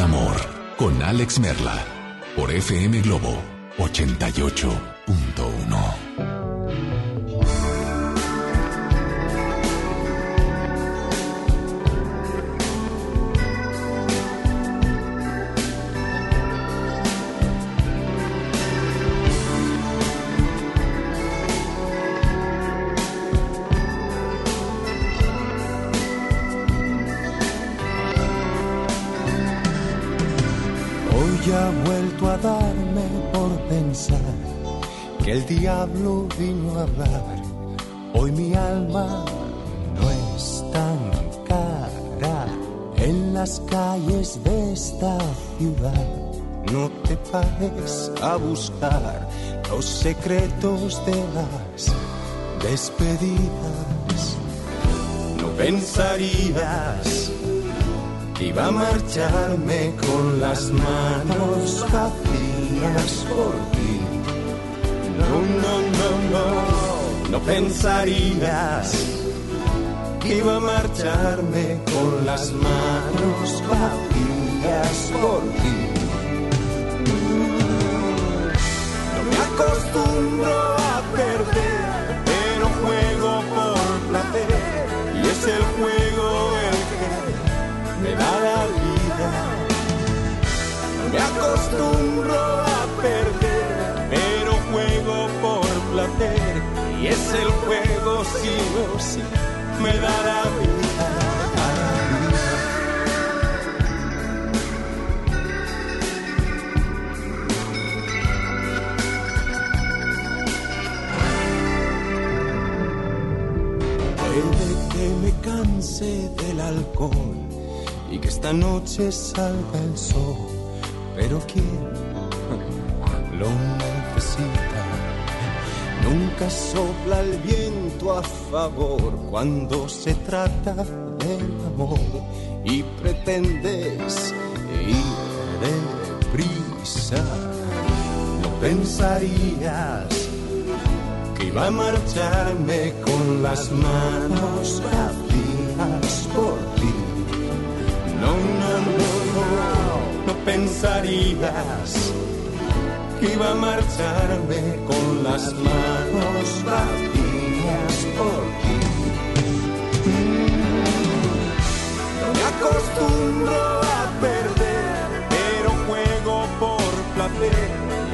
Amor con Alex Merla por FM Globo 88.1. el diablo vino a hablar. Hoy mi alma no es tan cara en las calles de esta ciudad. No te pares a buscar los secretos de las despedidas. No pensarías que iba a marcharme con las manos vacías por ti no, pensarías que iba a marcharme con las manos vacías por ti. No me acostumbro a perder, pero juego por placer y es el juego el que me da la vida. No me acostumbro a es el juego sí o sí me da la vida. Puede que me canse del alcohol y que esta noche salga el sol, pero ¿quién lo necesita? Nunca sopla el viento a favor cuando se trata del amor y pretendes ir deprisa. No pensarías que iba a marcharme con las manos vacías por ti. No, no, no, no, no pensarías iba a marcharme con las manos vacías por ti. No me acostumbro a perder, pero juego por placer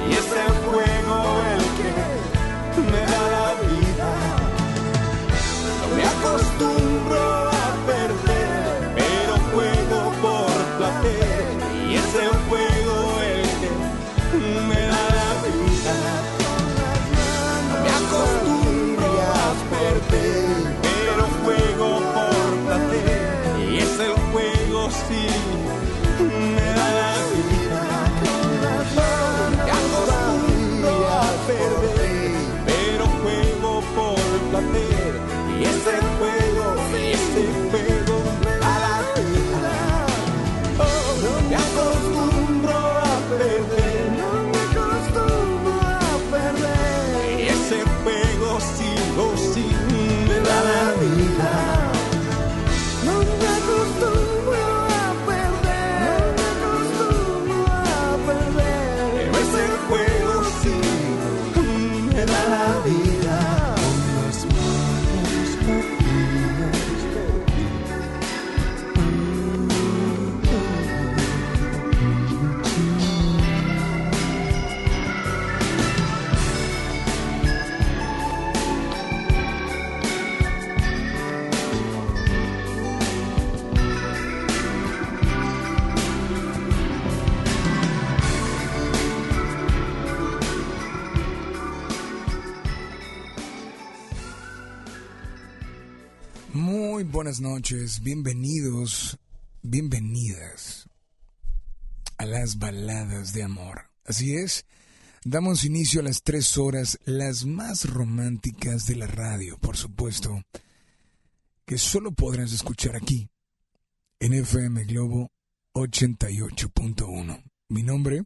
y es el juego el que me da la vida. Me acostumbro buenas noches, bienvenidos, bienvenidas a las baladas de amor. Así es, damos inicio a las tres horas, las más románticas de la radio, por supuesto, que solo podrás escuchar aquí, en FM Globo 88.1. Mi nombre,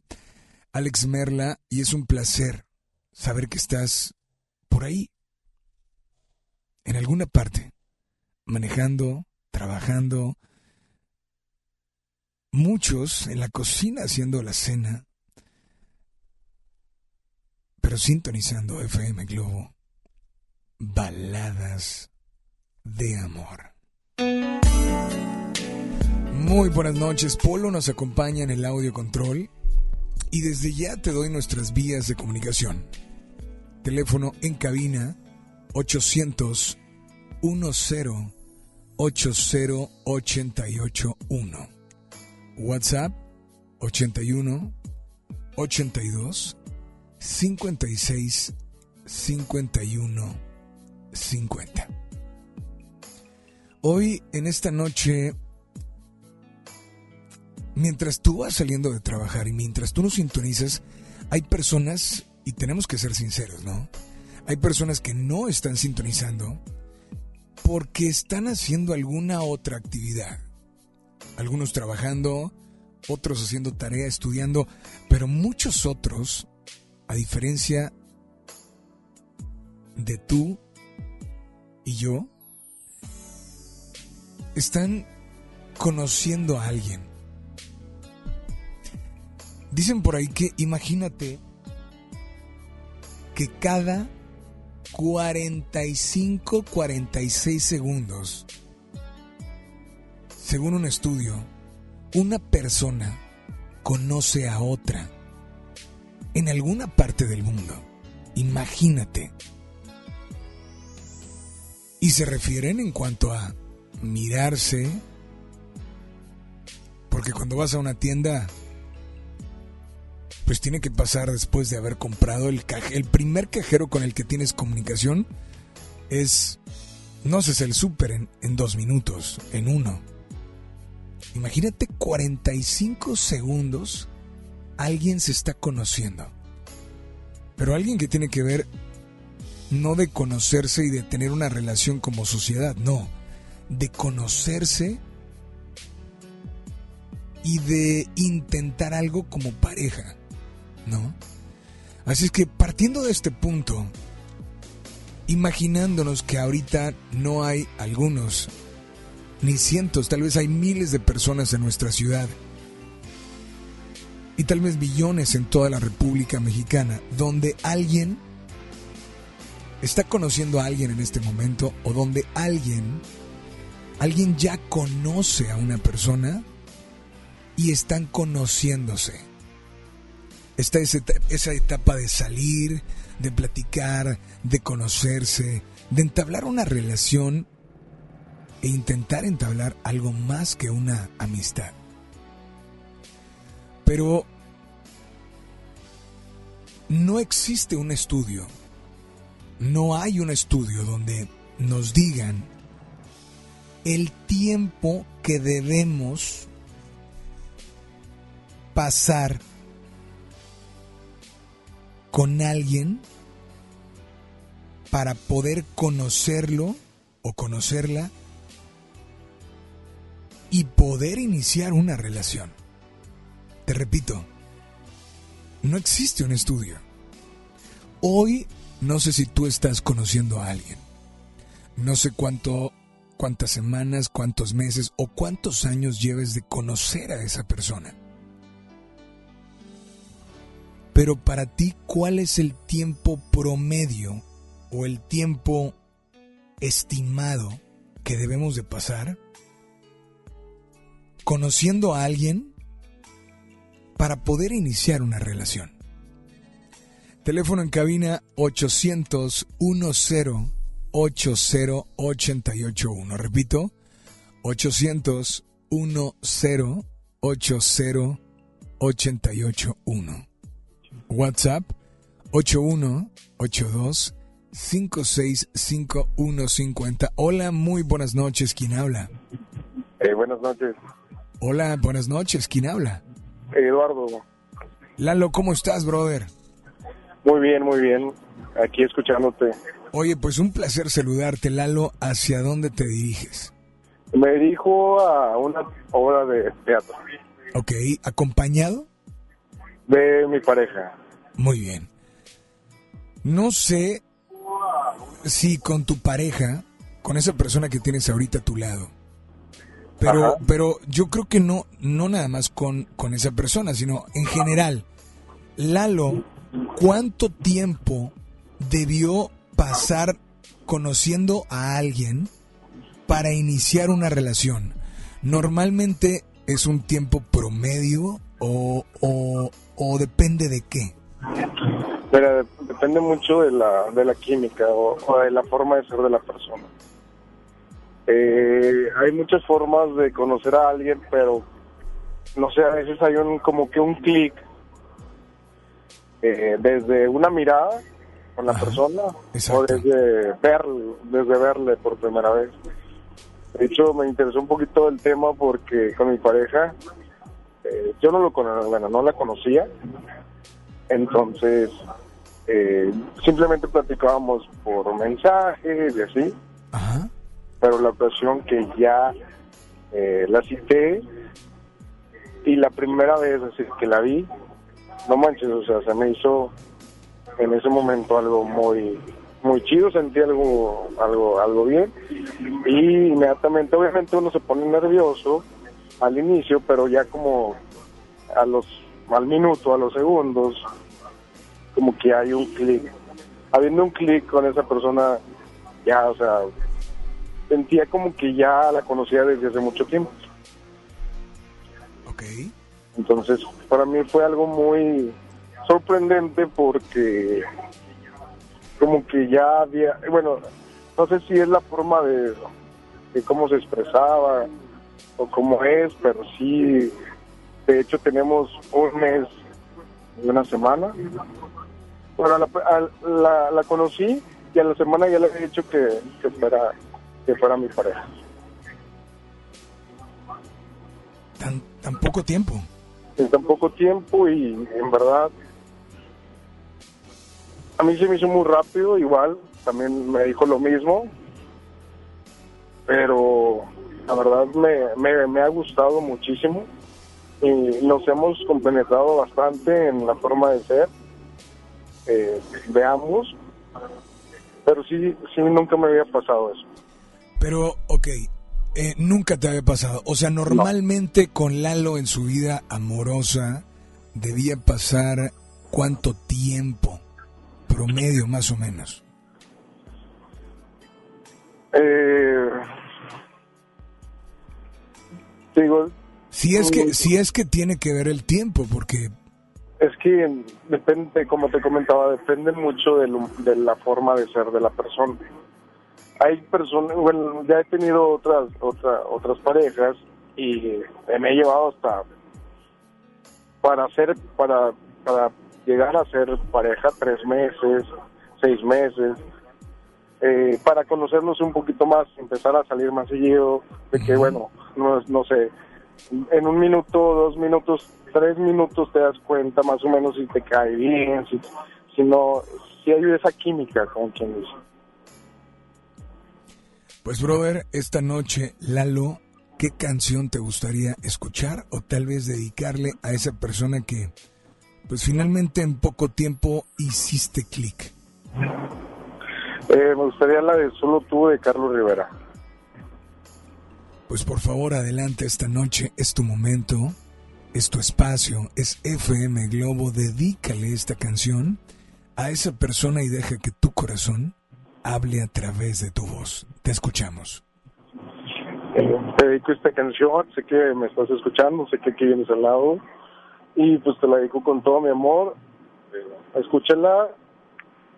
Alex Merla, y es un placer saber que estás por ahí, en alguna parte manejando, trabajando, muchos en la cocina haciendo la cena, pero sintonizando FM Globo, baladas de amor. Muy buenas noches, Polo nos acompaña en el audio control y desde ya te doy nuestras vías de comunicación. Teléfono en cabina 800 10 80881. WhatsApp 81 82 56 51 50. Hoy en esta noche mientras tú vas saliendo de trabajar y mientras tú nos sintonizas, hay personas, y tenemos que ser sinceros, ¿no? Hay personas que no están sintonizando porque están haciendo alguna otra actividad. Algunos trabajando, otros haciendo tarea, estudiando, pero muchos otros, a diferencia de tú y yo, están conociendo a alguien Dicen por ahí que imagínate que cada 45, 46 segundos, según un estudio, una persona conoce a otra en alguna parte del mundo. Imagínate. Y se refieren en cuanto a mirarse, porque cuando vas a una tienda pues tiene que pasar después de haber comprado el cajero. El primer cajero con el que tienes comunicación es, no sé, es el súper en, en dos minutos, en uno. Imagínate 45 segundos, alguien se está conociendo. Pero alguien que tiene que ver no de conocerse y de tener una relación como sociedad, no, de conocerse y de intentar algo como pareja. Así es que partiendo de este punto, imaginándonos que ahorita no hay algunos, ni cientos, tal vez hay miles de personas en nuestra ciudad, y tal vez millones en toda la República Mexicana, donde alguien está conociendo a alguien en este momento, o donde alguien, alguien ya conoce a una persona y están conociéndose está esa etapa de salir, de platicar, de conocerse, de entablar una relación e intentar entablar algo más que una amistad. Pero no existe un estudio, no hay un estudio donde nos digan el tiempo que debemos pasar con alguien para poder conocerlo o conocerla y poder iniciar una relación. Te repito, no existe un estudio. Hoy no sé si tú estás conociendo a alguien. No sé cuánto cuántas semanas, cuántos meses o cuántos años lleves de conocer a esa persona. Pero para ti, ¿cuál es el tiempo promedio o el tiempo estimado que debemos de pasar conociendo a alguien para poder iniciar una relación? Teléfono en cabina 800 10 80 881. Repito, 800 10 80 881. WhatsApp 8182 5655150. Hola, muy buenas noches. ¿Quién habla? Eh, buenas noches. Hola, buenas noches. ¿Quién habla? Eduardo. Lalo, ¿cómo estás, brother? Muy bien, muy bien. Aquí escuchándote. Oye, pues un placer saludarte, Lalo. ¿Hacia dónde te diriges? Me dirijo a una obra de teatro. Ok, ¿acompañado? De mi pareja. Muy bien. No sé si con tu pareja, con esa persona que tienes ahorita a tu lado, Pero, pero yo creo que no, no nada más con, con esa persona, sino en general. Lalo, ¿cuánto tiempo debió pasar conociendo a alguien para iniciar una relación? Normalmente es un tiempo promedio o, o, depende de qué. Depende mucho de la, de la química o, de la forma de ser de la persona. Eh, hay muchas formas de conocer a alguien, pero no sé, a veces hay un como que un clic eh, desde una mirada con la persona o desde ver, desde verle por primera vez. De hecho, me interesó un poquito el tema porque con mi pareja, eh, yo no lo bueno, no la conocía, entonces eh, simplemente platicábamos por mensajes y así. Pero la ocasión que ya eh, la cité y la primera vez así que la vi, no manches, o sea, se me hizo en ese momento algo muy muy chido, sentí algo, algo, algo bien. Y inmediatamente, obviamente uno se pone nervioso al inicio, pero ya como a los, al minuto, a los segundos, como que hay un clic. Habiendo un clic con esa persona, ya, o sea, sentía como que ya la conocía desde hace mucho tiempo. Ok. Entonces, para mí fue algo muy sorprendente porque como que ya había, bueno, no sé si es la forma de, cómo se expresaba o cómo es, pero sí, de hecho tenemos un mes y una semana. Bueno, la, la, conocí y a la semana ya le había dicho que, que, fuera, que fuera mi pareja. ¿Tan, tan poco tiempo? En tan poco tiempo y en verdad a mí se me hizo muy rápido, igual, también me dijo lo mismo, pero la verdad me, me, ha gustado muchísimo y nos hemos compenetrado bastante en la forma de ser, eh, veamos, pero sí, sí, nunca me había pasado eso. Pero, ok, eh, nunca te había pasado. O sea, normalmente con Lalo en su vida amorosa debía pasar cuánto tiempo promedio más o menos? Eh, digo, si es que si es que tiene que ver el tiempo, porque es que depende, como te comentaba, depende mucho de, la forma de ser de la persona. Hay personas, bueno, ya he tenido otras otra, otras parejas y me he llevado hasta para hacer para para llegar a ser pareja tres meses, seis meses, eh, para conocernos un poquito más, empezar a salir más seguido, de que bueno, no, no sé, en un minuto, dos minutos, tres minutos te das cuenta más o menos si te cae bien, si, si no, si hay esa química con quien dice. Pues brother, esta noche Lalo, ¿qué canción te gustaría escuchar o tal vez dedicarle a esa persona que pues finalmente en poco tiempo hiciste clic? Eh, me gustaría la de Solo tú de Carlos Rivera. Pues por favor, adelante esta noche, es tu momento, es tu espacio, es FM Globo, dedícale esta canción a esa persona y deja que tu corazón hable a través de tu voz. Te escuchamos. Eh, te dedico esta canción, sé que me estás escuchando, sé que aquí vienes al lado y pues te la dedico con todo mi amor. Escúchala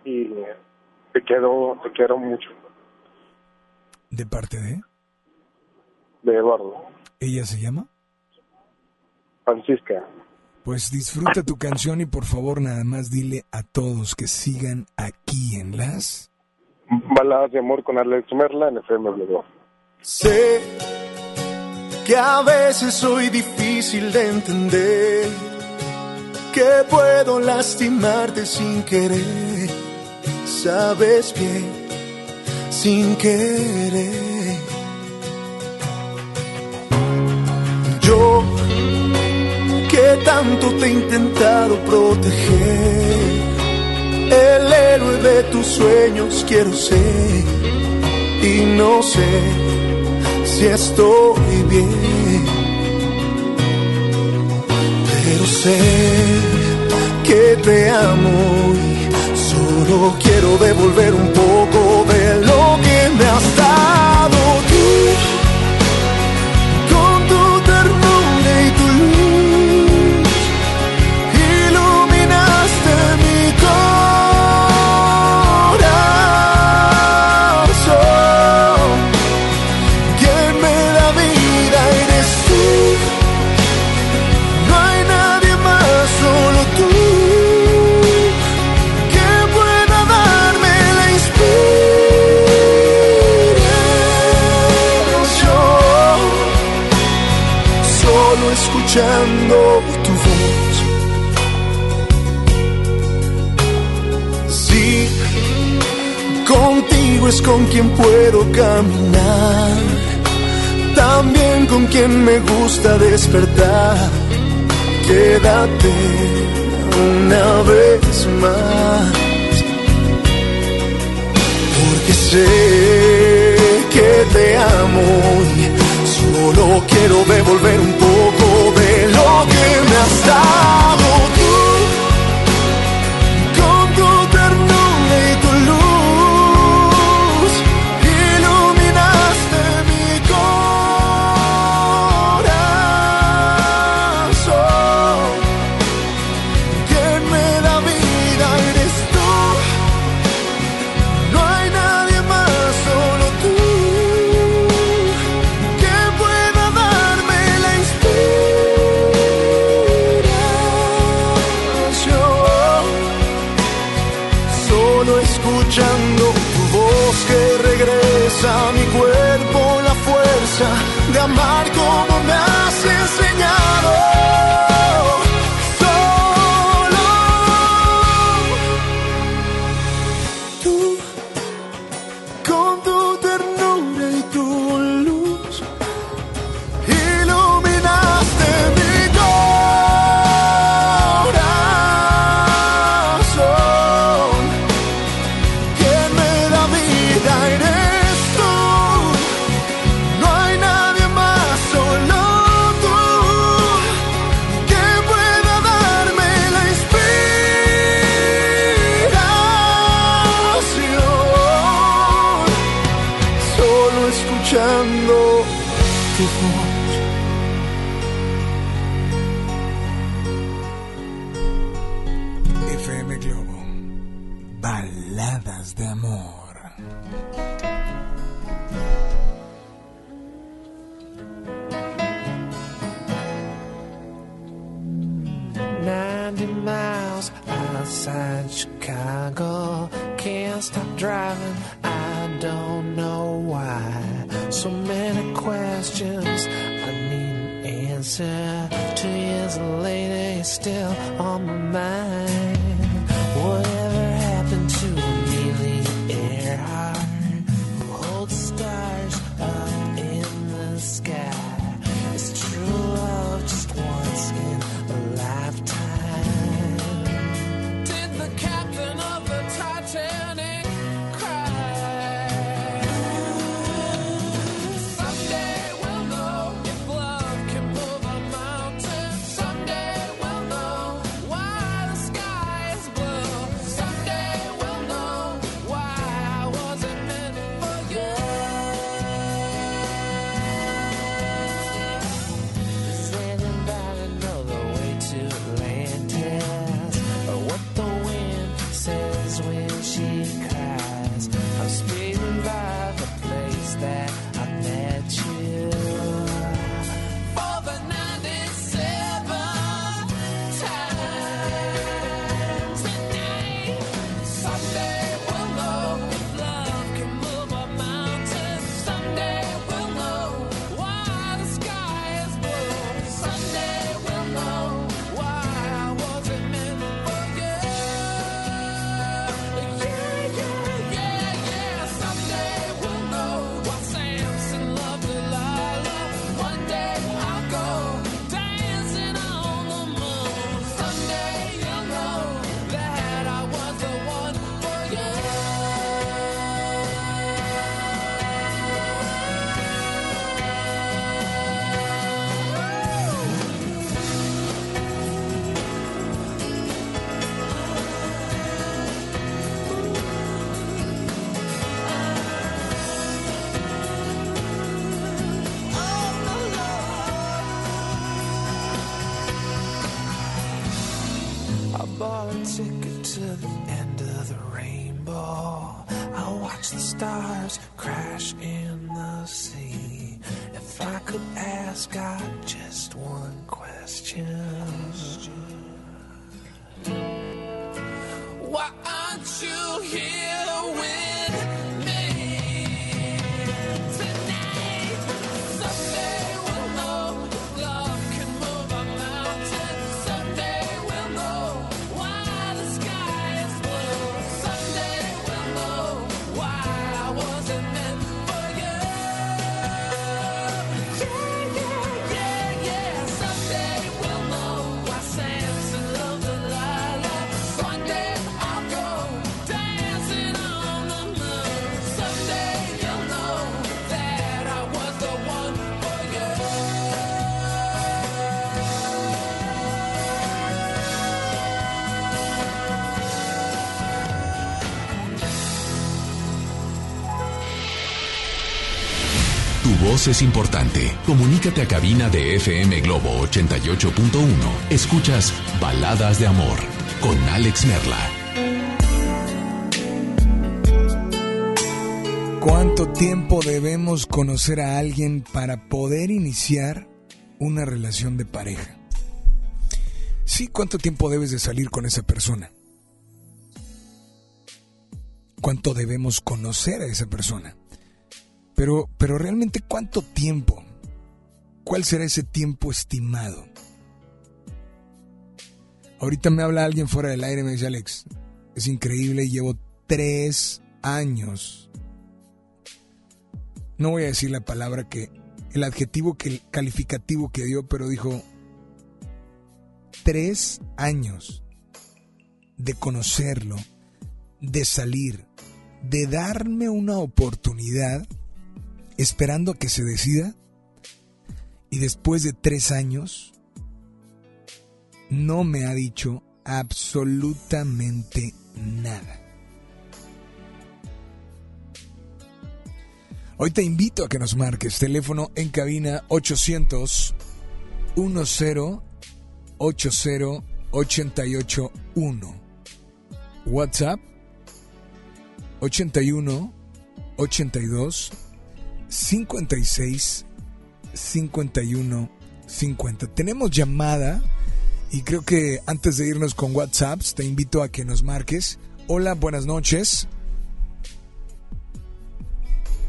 y te quiero, te quiero mucho. ¿De parte de? De Eduardo. ¿Ella se llama? Francisca. Pues disfruta tu canción y por favor nada más dile a todos que sigan aquí en las... Baladas de amor con Alex Merla en FM Sé que a veces soy difícil de entender, que puedo lastimarte sin querer, sabes bien, sin querer. Yo que tanto te he intentado proteger, el héroe de tus sueños quiero ser y no sé si estoy bien. Pero sé que te amo y solo quiero devolver un poco de lo que me has dado es con quien puedo caminar, también con quien me gusta despertar. Quédate una vez más, porque sé que te amo Solo quiero devolver un poco de lo que me has dado. Bought a ticket to the end of the rainbow. I'll watch the stars crash in the sea. If I could ask God just one question. Why aren't you here es importante. Comunícate a cabina de FM Globo 88.1. Escuchas Baladas de Amor con Alex Merla. ¿Cuánto tiempo debemos conocer a alguien para poder iniciar una relación de pareja? Sí, ¿cuánto tiempo debes de salir con esa persona? ¿Cuánto debemos conocer a esa persona? Pero, pero realmente cuánto tiempo? ¿Cuál será ese tiempo estimado? Ahorita me habla alguien fuera del aire, me dice Alex, es increíble, llevo tres años. No voy a decir la palabra que, el adjetivo que, el calificativo que dio, pero dijo, tres años de conocerlo, de salir, de darme una oportunidad esperando a que se decida y después de tres años no me ha dicho absolutamente nada. Hoy te invito a que nos marques teléfono en cabina 800 10 80 881 WhatsApp 81 82 56 51 50. Tenemos llamada y creo que antes de irnos con WhatsApp te invito a que nos marques. Hola, buenas noches.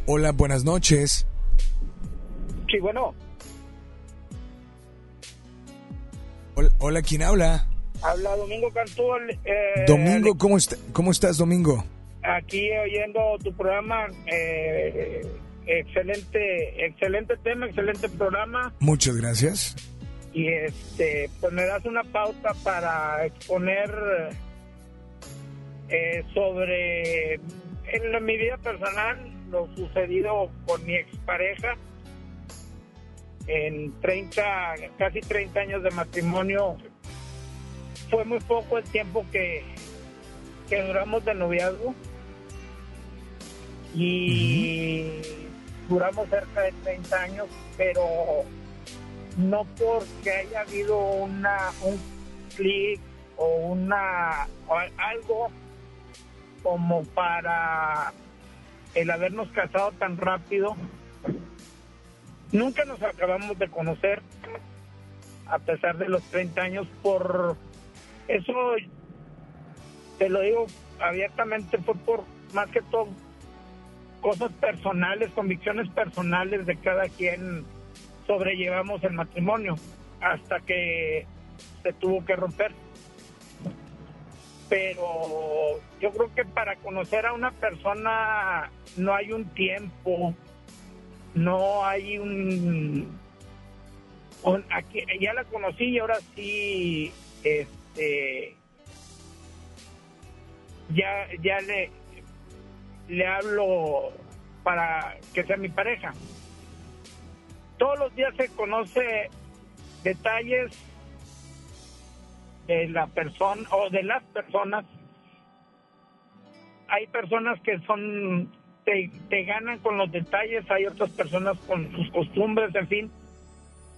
Hola, buenas noches. Sí, bueno. Hola, ¿quién habla? Habla Domingo Cantú. Eh, Domingo, ¿cómo, está, ¿cómo estás, Domingo? Aquí oyendo tu programa. Eh, excelente, excelente tema, excelente programa. Muchas gracias. Y este, pues me das una pauta para exponer eh, sobre en mi vida personal lo sucedido con mi expareja en 30, casi 30 años de matrimonio. Fue muy poco el tiempo que, que duramos de noviazgo. Y duramos cerca de 30 años, pero no porque haya habido una un clic o una algo como para el habernos casado tan rápido. Nunca nos acabamos de conocer a pesar de los 30 años por eso te lo digo abiertamente fue por más que todo cosas personales, convicciones personales de cada quien sobrellevamos el matrimonio hasta que se tuvo que romper. Pero yo creo que para conocer a una persona no hay un tiempo, no hay un, aquí, ya la conocí y ahora sí este ya ya le le hablo para que sea mi pareja. Todos los días se conoce detalles de la persona o de las personas. Hay personas que son te, te ganan con los detalles, hay otras personas con sus costumbres, en fin.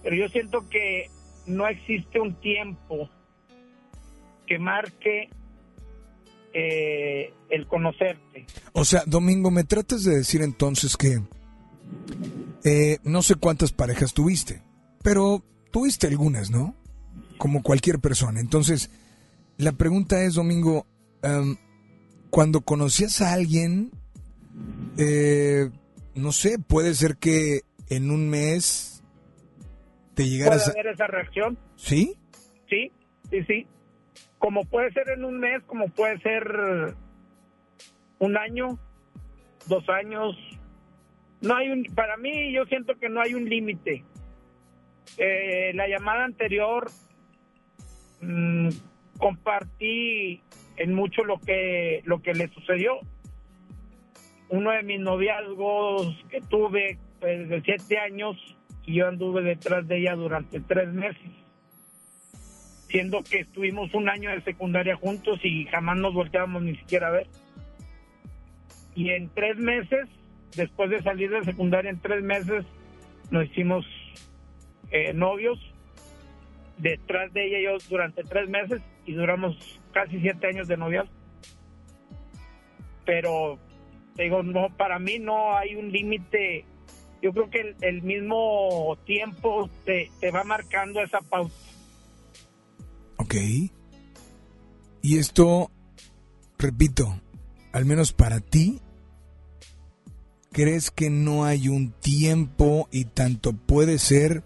Pero yo siento que no existe un tiempo que marque eh, el conocerte. O sea, Domingo, me tratas de decir entonces que eh, no sé cuántas parejas tuviste, pero tuviste algunas, ¿no? Como cualquier persona. Entonces, la pregunta es, Domingo, cuando conocías a alguien, eh, no sé, puede ser que en un mes te llegaras ¿Puede haber esa reacción? ¿Sí? Sí, sí, sí. Como puede ser en un mes, como puede ser un año, dos años. No hay un, para mí yo siento que no hay un límite. Eh, la llamada anterior mm, compartí en mucho lo que lo que le sucedió. Uno de mis noviazgos que tuve pues, siete años y yo anduve detrás de ella durante tres meses, siendo que estuvimos un año de secundaria juntos y jamás nos volteábamos ni siquiera a ver. Y en tres meses, después de salir de secundaria, en tres meses nos hicimos eh, novios detrás de ella y yo durante tres meses y duramos casi siete años de noviazgo. Pero digo, no, para mí no hay un límite. Yo creo que el, mismo tiempo te, te, va marcando esa pauta. Y esto, repito, al menos para ti, ¿crees que no hay un tiempo y tanto puede ser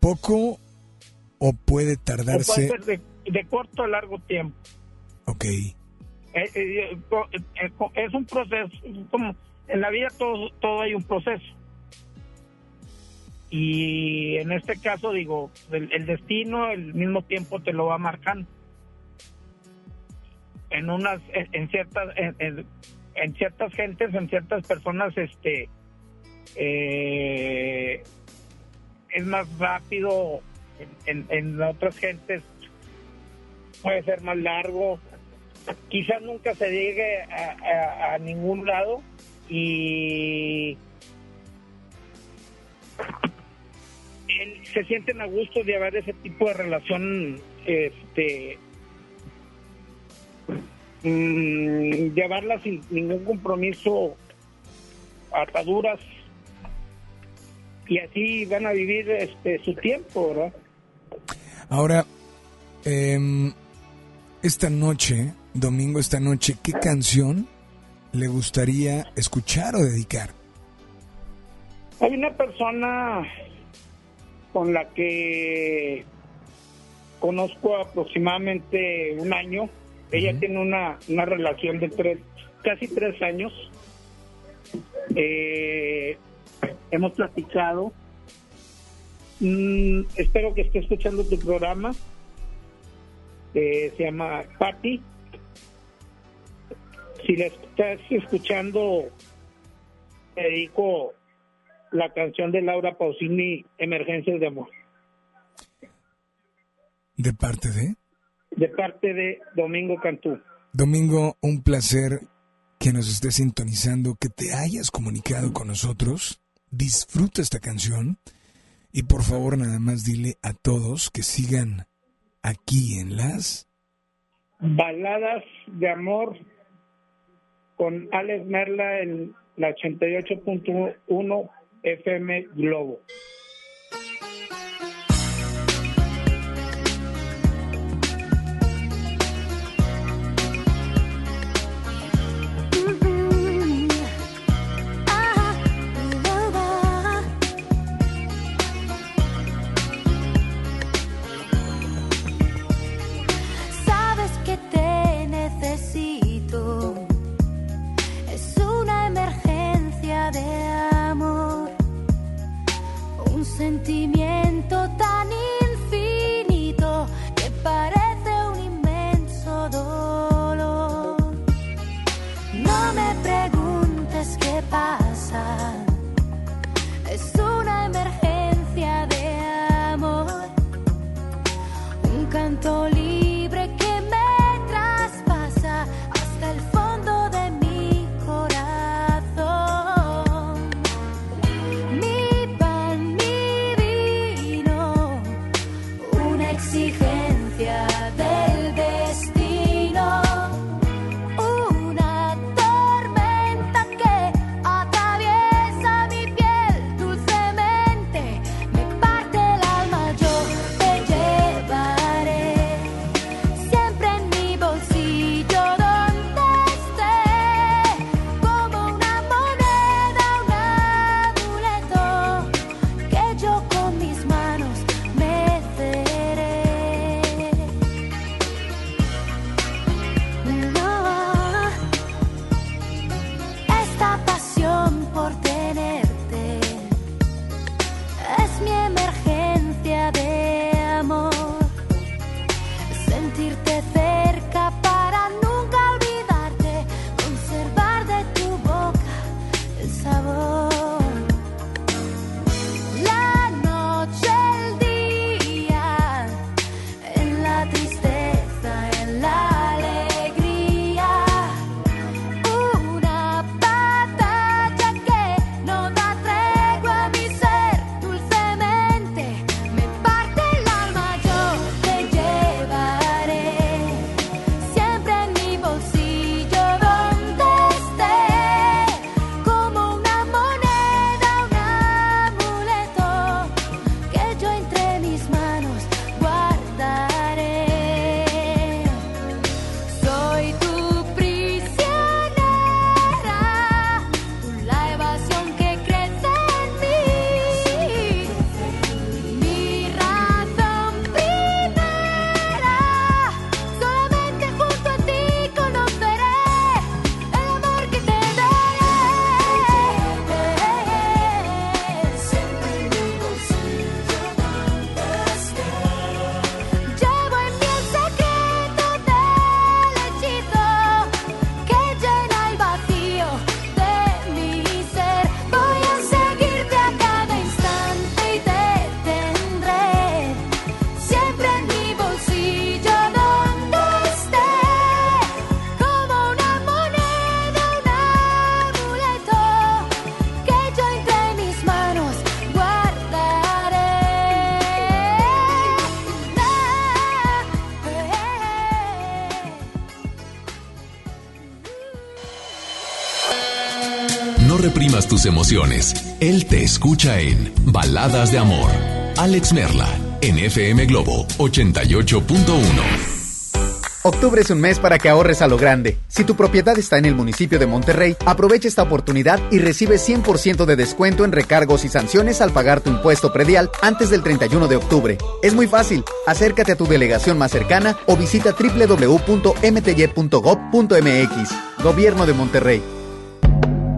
poco o puede tardarse? puede ser de, corto a largo tiempo. Ok. Eh, eh, eh, es un proceso, como en la vida todo, todo hay un proceso. Y en este caso, digo, el, destino, el mismo tiempo te lo va marcando. En unas, en, ciertas, en, en, ciertas gentes, en ciertas personas, este, es más rápido en, en otras gentes puede ser más largo. Quizás nunca se llegue a, ningún lado y se sienten a gusto de haber ese tipo de relación, este, mm, llevarla sin ningún compromiso, ataduras y así van a vivir este su tiempo, ¿verdad? Ahora, eh, esta noche, domingo, esta noche, ¿qué canción le gustaría escuchar o dedicar? Hay una persona con la que conozco aproximadamente un año. Ella tiene una, una relación de tres, casi tres años. Eh, hemos platicado. Mm, espero que esté escuchando tu programa. se llama Patti. Si la estás escuchando, te dedico la canción de Laura Pausini, Emergencias de Amor. ¿De parte de? De parte de Domingo Cantú. Domingo, un placer que nos estés sintonizando, que te hayas comunicado con nosotros disfruta esta canción y por favor nada más dile a todos que sigan aquí en las baladas de amor con Alex Merla en la 88.1 FM Globo. Mi Él te escucha en Baladas de Amor. Alex Merla, en FM Globo 88.1. Octubre es un mes para que ahorres a lo grande. Si tu propiedad está en el municipio de Monterrey, aprovecha esta oportunidad y recibe 100% de descuento en recargos y sanciones al pagar tu impuesto predial antes del 31 de octubre. Es muy fácil. Acércate a tu delegación más cercana o visita www.mty.gov.mx. Gobierno de Monterrey.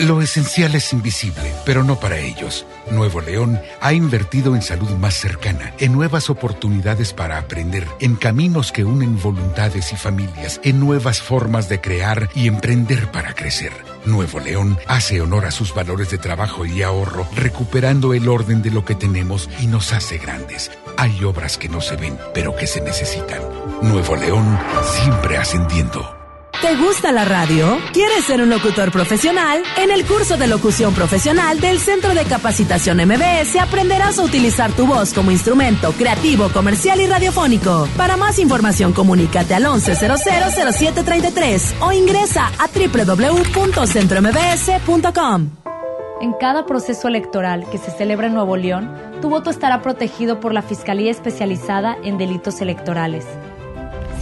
Lo esencial es invisible, pero no para ellos. Nuevo León ha invertido en salud más cercana, en nuevas oportunidades para aprender, en caminos que unen voluntades y familias, en nuevas formas de crear y emprender para crecer. Nuevo León hace honor a sus valores de trabajo y ahorro, recuperando el orden de lo que tenemos y nos hace grandes. Hay obras que no se ven, pero que se necesitan. Nuevo León siempre ascendiendo. ¿Te gusta la radio? ¿Quieres ser un locutor profesional? En el curso de locución profesional del Centro de Capacitación MBS aprenderás a utilizar tu voz como instrumento creativo, comercial y radiofónico. Para más información comunícate al 11000733 o ingresa a www.centrombs.com. En cada proceso electoral que se celebra en Nuevo León, tu voto estará protegido por la Fiscalía Especializada en Delitos Electorales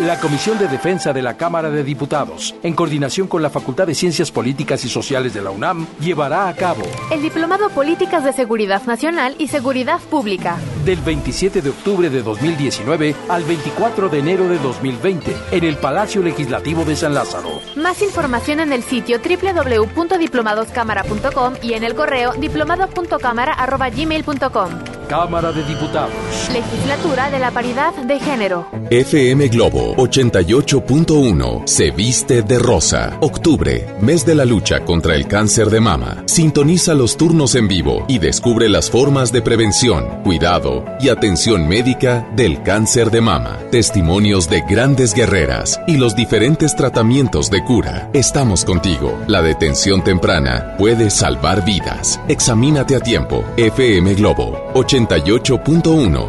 La Comisión de Defensa de la Cámara de Diputados, en coordinación con la Facultad de Ciencias Políticas y Sociales de la UNAM, llevará a cabo el Diplomado Políticas de Seguridad Nacional y Seguridad Pública. Del 27 de octubre de 2019 al 24 de enero de 2020, en el Palacio Legislativo de San Lázaro. Más información en el sitio www.diplomadoscámara.com y en el correo diplomado.cámara.gmail.com. Cámara de Diputados. Legislatura de la Paridad de Género. FM Globo 88.1 se viste de rosa. Octubre, mes de la lucha contra el cáncer de mama. Sintoniza los turnos en vivo y descubre las formas de prevención, cuidado y atención médica del cáncer de mama. Testimonios de grandes guerreras y los diferentes tratamientos de cura. Estamos contigo. La detención temprana puede salvar vidas. Examínate a tiempo. FM Globo 88.1,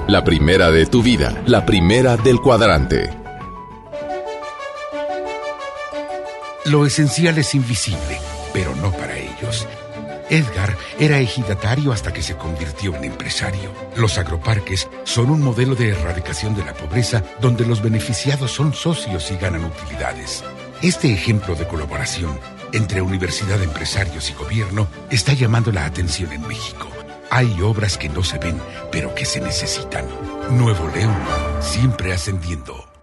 la primera de tu vida, la primera del cuadrante. Lo esencial es invisible, pero no para ellos. Edgar era ejidatario hasta que se convirtió en empresario. Los agroparques son un modelo de erradicación de la pobreza donde los beneficiados son socios y ganan utilidades. Este ejemplo de colaboración entre universidad, empresarios y gobierno está llamando la atención en México. Hay obras que no se ven, pero que se necesitan. Nuevo León, siempre ascendiendo.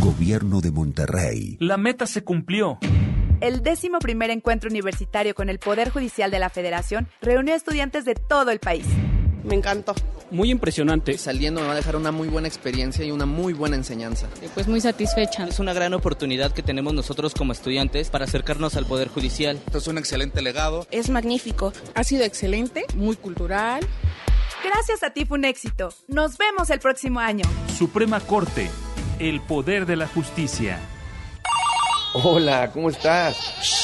Gobierno de Monterrey. La meta se cumplió. El décimo primer encuentro universitario con el Poder Judicial de la Federación reunió a estudiantes de todo el país. Me encantó. Muy impresionante. Saliendo me va a dejar una muy buena experiencia y una muy buena enseñanza. Pues muy satisfecha. Es una gran oportunidad que tenemos nosotros como estudiantes para acercarnos al Poder Judicial. Esto es un excelente legado. Es magnífico. Ha sido excelente, muy cultural. Gracias a ti fue un éxito. Nos vemos el próximo año. Suprema Corte el poder de la justicia. Hola, ¿cómo estás?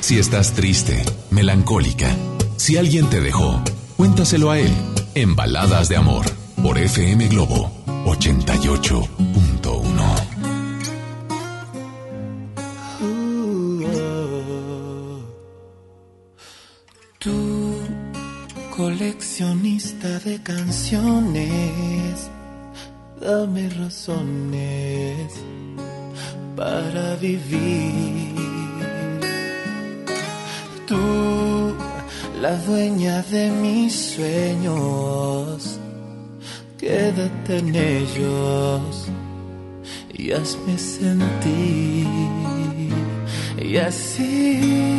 Si estás triste, melancólica, si alguien te dejó, cuéntaselo a él en Baladas de Amor por FM Globo 88.1. en ellos y hazme sentir. Y así,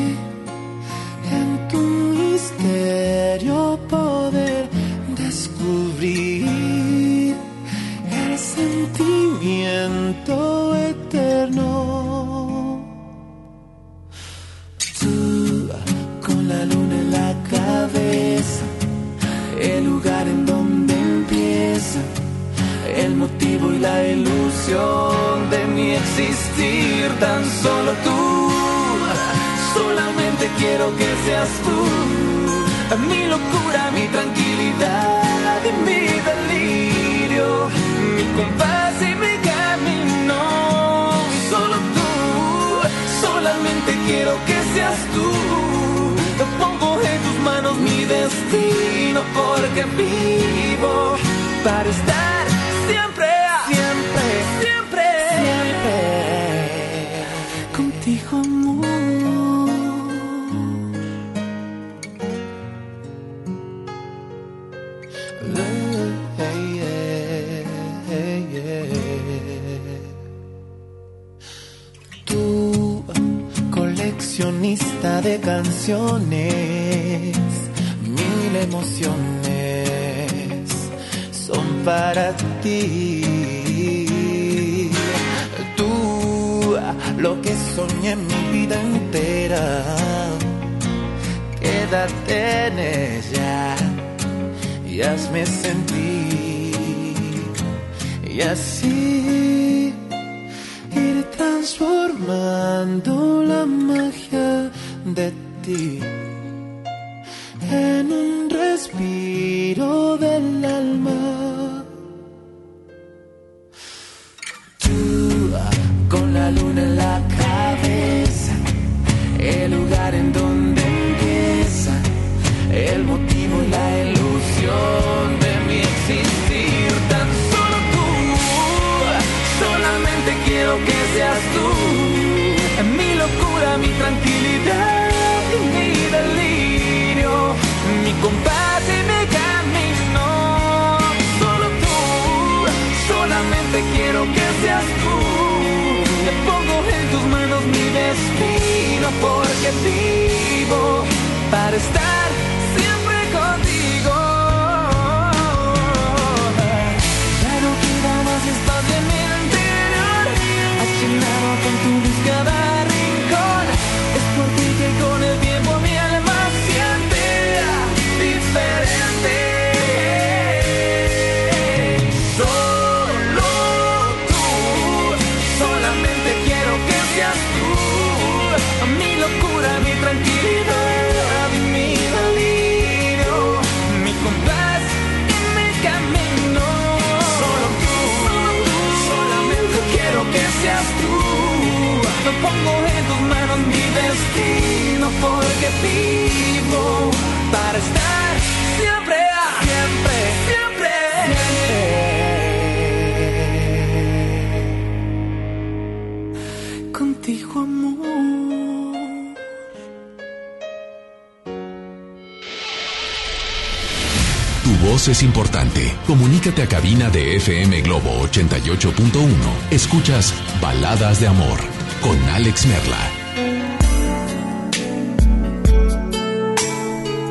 es importante. Comunícate a cabina de FM Globo 88.1. Escuchas Baladas de Amor con Alex Merla.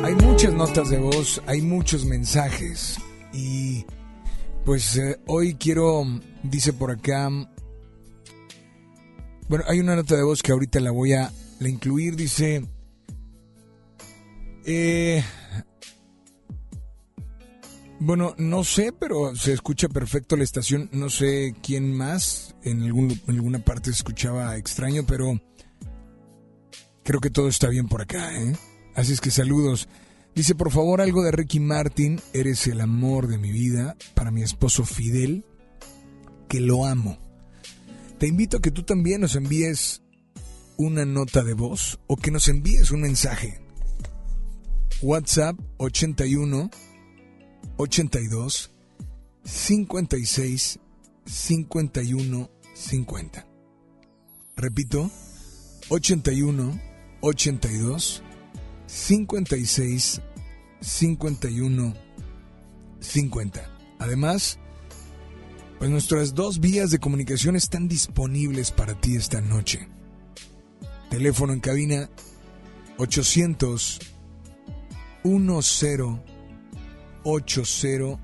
Hay muchas notas de voz, hay muchos mensajes y pues eh, hoy quiero, dice por acá, bueno, hay una nota de voz que ahorita la voy a incluir, dice, eh, bueno, no sé, pero se escucha perfecto la estación. No sé quién más. En, algún, alguna parte se escuchaba extraño, pero creo que todo está bien por acá, ¿eh? Así es que saludos. Dice, por favor, algo de Ricky Martin. Eres el amor de mi vida para mi esposo Fidel, que lo amo. Te invito a que tú también nos envíes una nota de voz o que nos envíes un mensaje. WhatsApp 81 82 56 51 50. Repito, 81 82 56 51 50. Además, pues nuestras dos vías de comunicación están disponibles para ti esta noche. Teléfono en cabina 800 10 80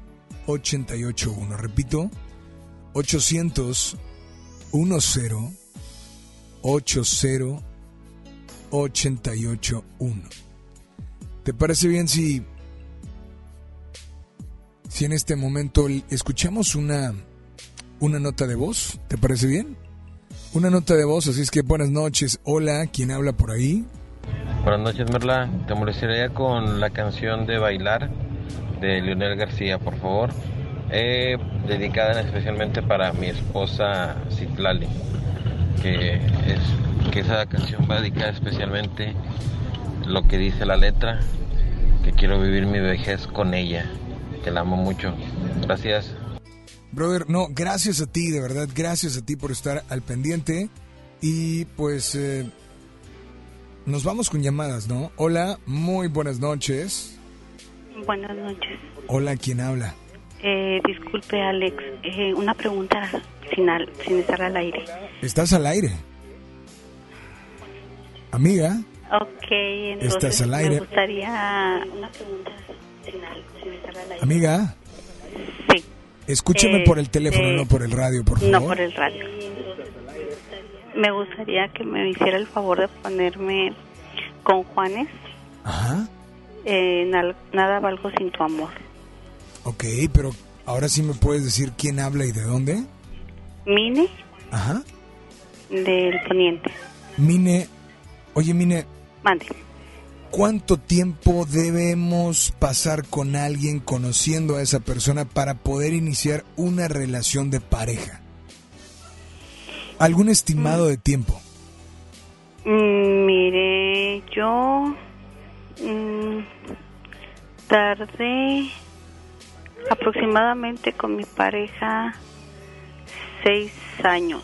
881. Repito, 800 10 80 881. ¿Te parece bien si si en este momento escuchamos una una nota de voz? ¿Te parece bien? Una nota de voz, así es que buenas noches. Hola, ¿quién habla por ahí? Buenas noches, Merla. Te molestaría con la canción de Bailar de Leonel García, por favor. Eh, dedicada especialmente para mi esposa Citlali, que, es, que esa canción va dedicada especialmente lo que dice la letra, que quiero vivir mi vejez con ella, que la amo mucho. Gracias. Brother, no, gracias a ti, de verdad, gracias a ti por estar al pendiente. Y pues eh, nos vamos con llamadas, ¿no? Hola, muy buenas noches. Buenas noches. Hola, ¿quién habla? Eh, disculpe, Alex. Eh, una pregunta sin, al- sin estar al aire. ¿Estás al aire? Amiga, Ok, entonces Estás al aire. me gustaría una pregunta sin, al- sin estar al aire. amiga, Sí. escúchame Eh, por el teléfono, eh, no por el radio, por favor. No por el radio. Me gustaría que me hiciera el favor de ponerme con Juanes. Ajá. Eh, nada valgo sin tu amor. Ok, pero ahora sí me puedes decir quién habla y de dónde. Mine Ajá. del Poniente. Mine, oye Mine, Mande. ¿cuánto tiempo debemos pasar con alguien conociendo a esa persona para poder iniciar una relación de pareja? ¿Algún estimado de tiempo? Mm, mire, yo mm, tardé aproximadamente con mi pareja seis años.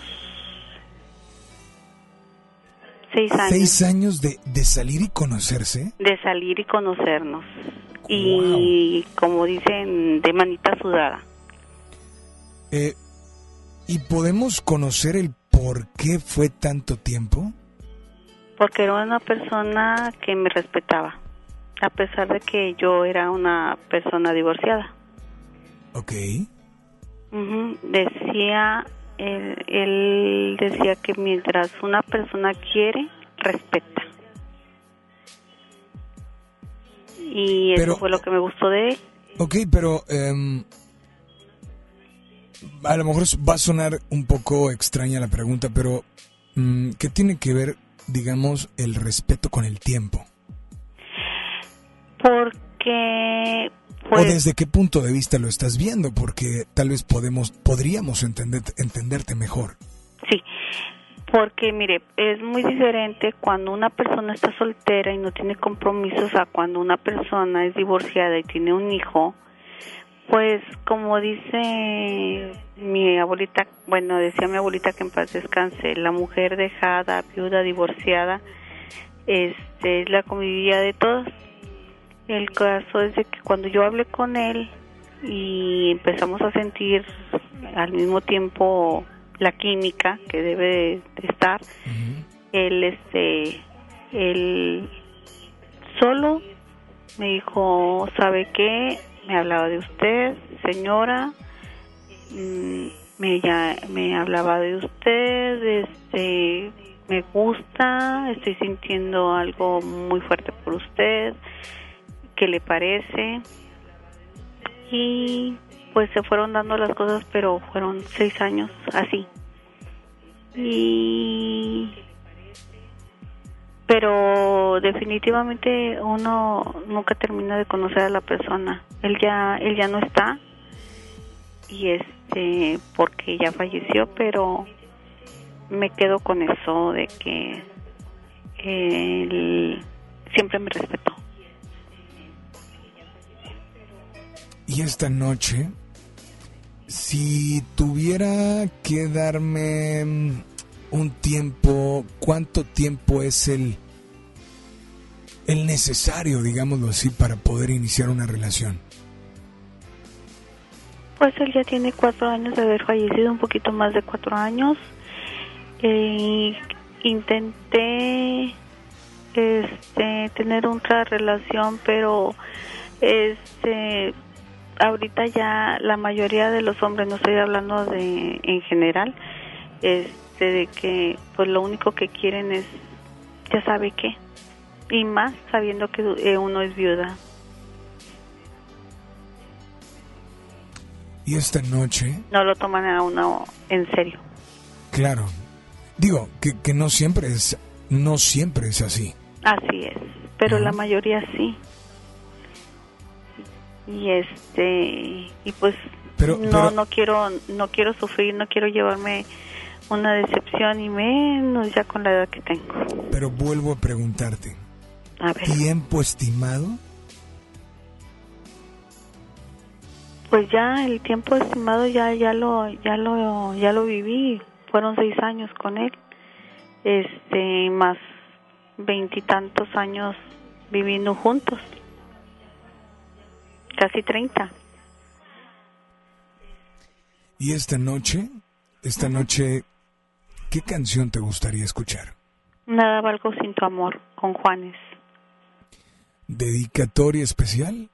Seis años ¿Seis años de, de salir y conocerse? de salir y conocernos. Y como dicen, de manita sudada. Eh, ¿Y podemos conocer el por qué fue tanto tiempo? Porque era una persona que me respetaba, a pesar de que yo era una persona divorciada. Ok. Decía, él, él decía que mientras una persona quiere, respeta. Y eso Pero- fue lo que me gustó de él. Ok, pero em, a lo mejor va a sonar un poco extraña la pregunta, pero mm, ¿qué tiene que ver, digamos, el respeto con el tiempo? Porque, ¿O pues, desde qué punto de vista lo estás viendo? Porque tal vez podemos, podríamos entender, entenderte mejor. Sí, porque mire, es muy diferente cuando una persona está soltera y no tiene compromisos a cuando una persona es divorciada y tiene un hijo. Pues como dice mi abuelita, bueno, decía mi abuelita que en paz descanse, la mujer dejada, viuda, divorciada, este, es la convivía de todos. El caso es de que cuando yo hablé con él y empezamos a sentir al mismo tiempo la química que debe de estar, él este él solo me dijo, ¿sabe qué? Me hablaba de usted, señora, mm, me, ya, me hablaba de usted, este, me gusta, estoy sintiendo algo muy fuerte por usted, ¿qué le parece? Y pues se fueron dando las cosas, pero fueron seis años así. Y pero definitivamente uno nunca termina de conocer a la persona. Él ya él ya no está y este porque ya falleció, pero me quedo con eso de que él siempre me respetó. Y esta noche, si tuviera que darme mm, un tiempo, ¿cuánto tiempo es el, el necesario, digámoslo así, para poder iniciar una relación? Pues él ya tiene cuatro años de haber fallecido, un poquito más de cuatro años. Eh, intenté este, tener otra relación, pero este, ahorita ya la mayoría de los hombres, no estoy hablando de en general, este, de que pues lo único que quieren es, ya sabe qué, y más sabiendo que eh, uno es viuda. Y esta noche, No lo toman a uno en serio. claro, digo que, que no siempre es, no siempre es así. Así es, pero la mayoría sí. Y este y pues Pero- no pero- no quiero no quiero sufrir, no quiero llevarme una decepción y menos ya con la edad que tengo. Pero vuelvo a preguntarte, A ver, ¿tiempo estimado? pues ya el tiempo estimado ya ya lo ya lo ya lo viví, fueron seis años con él, este más veintitantos años viviendo juntos, casi treinta. Y esta noche, esta noche, ¿qué canción te gustaría escuchar? Nada valgo sin tu amor, con Juanes. ¿Dedicatoria especial?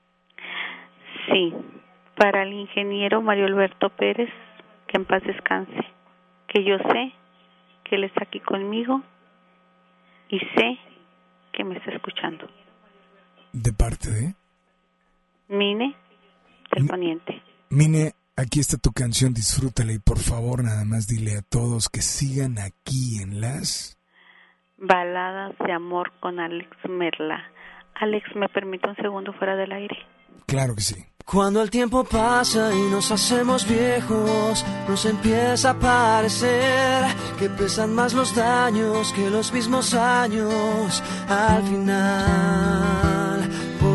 Sí, para el ingeniero Mario Alberto Pérez, que en paz descanse, que yo sé que él está aquí conmigo y sé que me está escuchando. ¿De parte de? Mine del Poniente. Mine, aquí está tu canción, disfrútala y por favor nada más dile a todos que sigan aquí en las... Baladas de amor con Alex Merla. Alex, ¿me permite un segundo fuera del aire? Claro que sí. Cuando el tiempo pasa y nos hacemos viejos, nos empieza a parecer que pesan más los daños que los mismos años al final.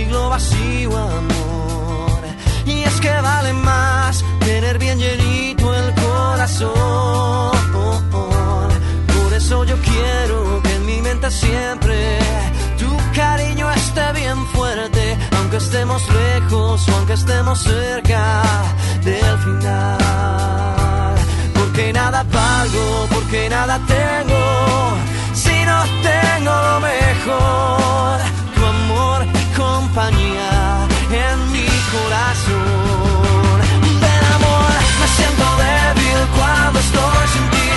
siglo vacío, amor. Y es que vale más tener bien llenito el corazón. Por eso yo quiero que en mi mente siempre tu cariño esté bien fuerte, aunque estemos lejos o aunque estemos cerca del final. Porque nada valgo, porque nada tengo, si no tengo lo mejor, compañía en mi corazón. Ven amor, me siento débil cuando estoy sin ti,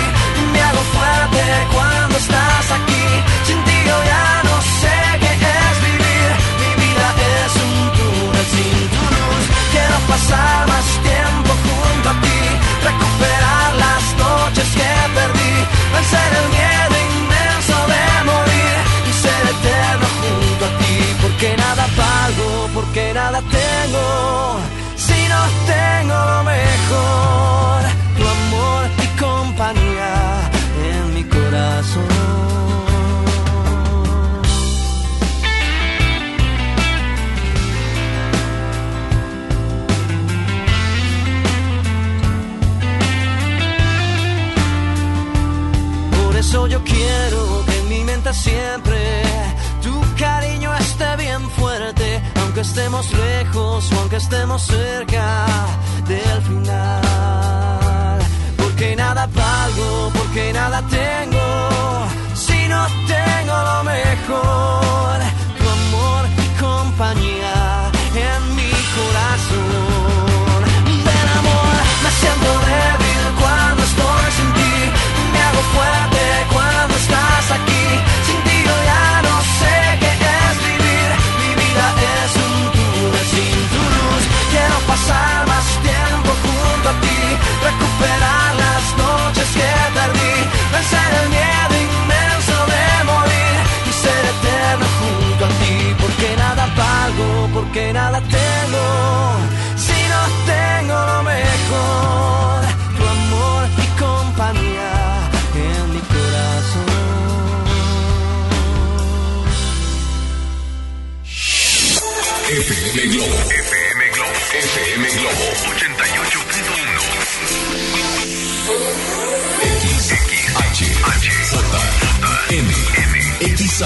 me hago fuerte cuando estás aquí, sin ti yo ya no sé qué es vivir, mi vida es un túnel sin tu luz, quiero pasar más tiempo junto a ti, recuperar las noches que perdí, vencer el miedo inmenso de morir. Y ser eterno junto a ti, porque nada porque nada tengo si no tengo lo mejor, tu amor y compañía en mi corazón. Por eso yo quiero que en mi mente siempre tu cariño esté bien fuerte estemos lejos o aunque estemos cerca del final. Porque nada valgo, porque nada tengo, si no tengo lo mejor, tu amor y compañía en mi corazón.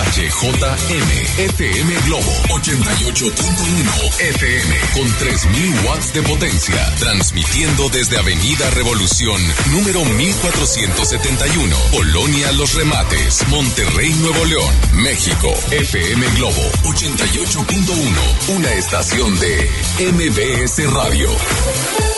XHJM FM Globo 88.1 FM con 3000 watts de potencia, transmitiendo desde Avenida Revolución número 1471, Polonia Los Remates, Monterrey, Nuevo León, México. FM Globo 88.1, una estación de MBS Radio.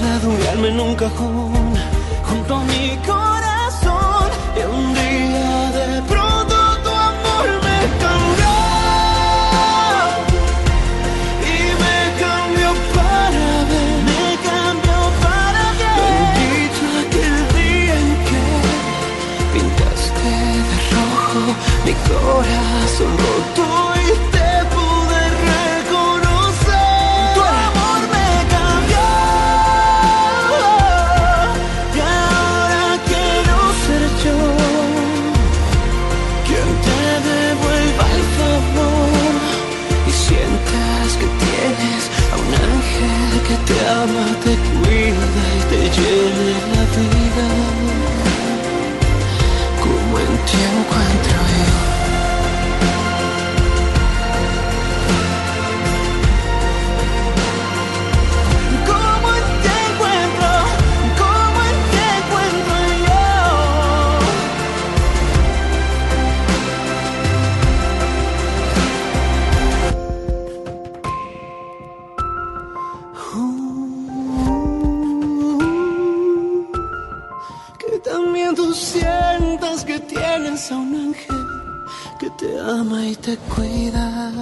guardado mi alma en un cajón junto a mi corazón. Ama y te cuida.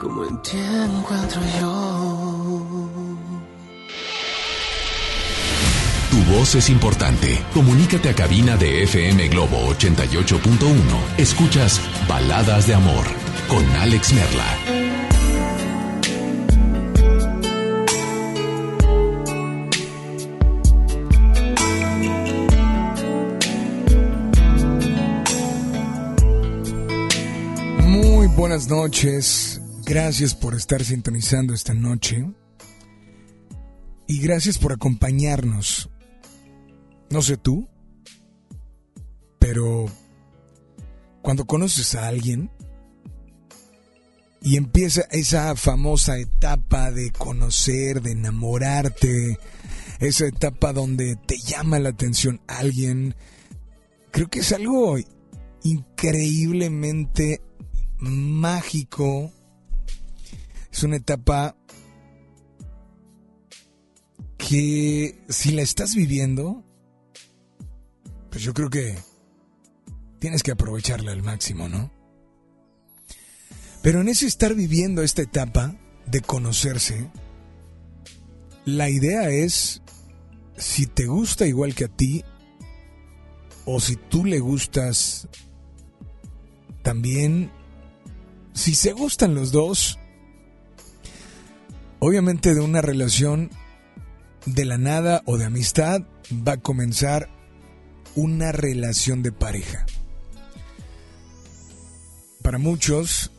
Como en ti encuentro yo. Tu voz es importante. Comunícate a cabina de FM Globo 88.1. Escuchas Baladas de Amor con Alex Merla. Buenas noches. Gracias por estar sintonizando esta noche. Y gracias por acompañarnos. No sé tú, pero cuando conoces a alguien y empieza esa famosa etapa de conocer, de enamorarte, esa etapa donde te llama la atención alguien, creo que es algo increíblemente mágico. Es una etapa que si la estás viviendo, pues yo creo que tienes que aprovecharla al máximo, ¿no? Pero en ese estar viviendo esta etapa de conocerse, la idea es si te gusta igual que a ti o si tú le gustas también, si se gustan los dos, obviamente de una relación de la nada o de amistad va a comenzar una relación de pareja. Para muchos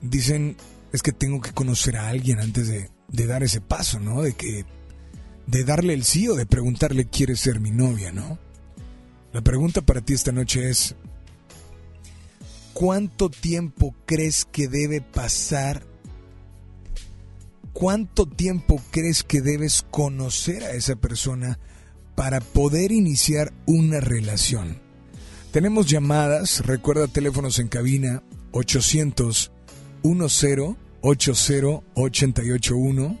dicen es que tengo que conocer a alguien antes de, dar ese paso, ¿no? De que de darle el sí o de preguntarle ¿quieres ser mi novia, no? La pregunta para ti esta noche es ¿cuánto tiempo crees que debe pasar? ¿Cuánto tiempo crees que debes conocer a esa persona para poder iniciar una relación? Tenemos llamadas, recuerda teléfonos en cabina 800 10 80 881,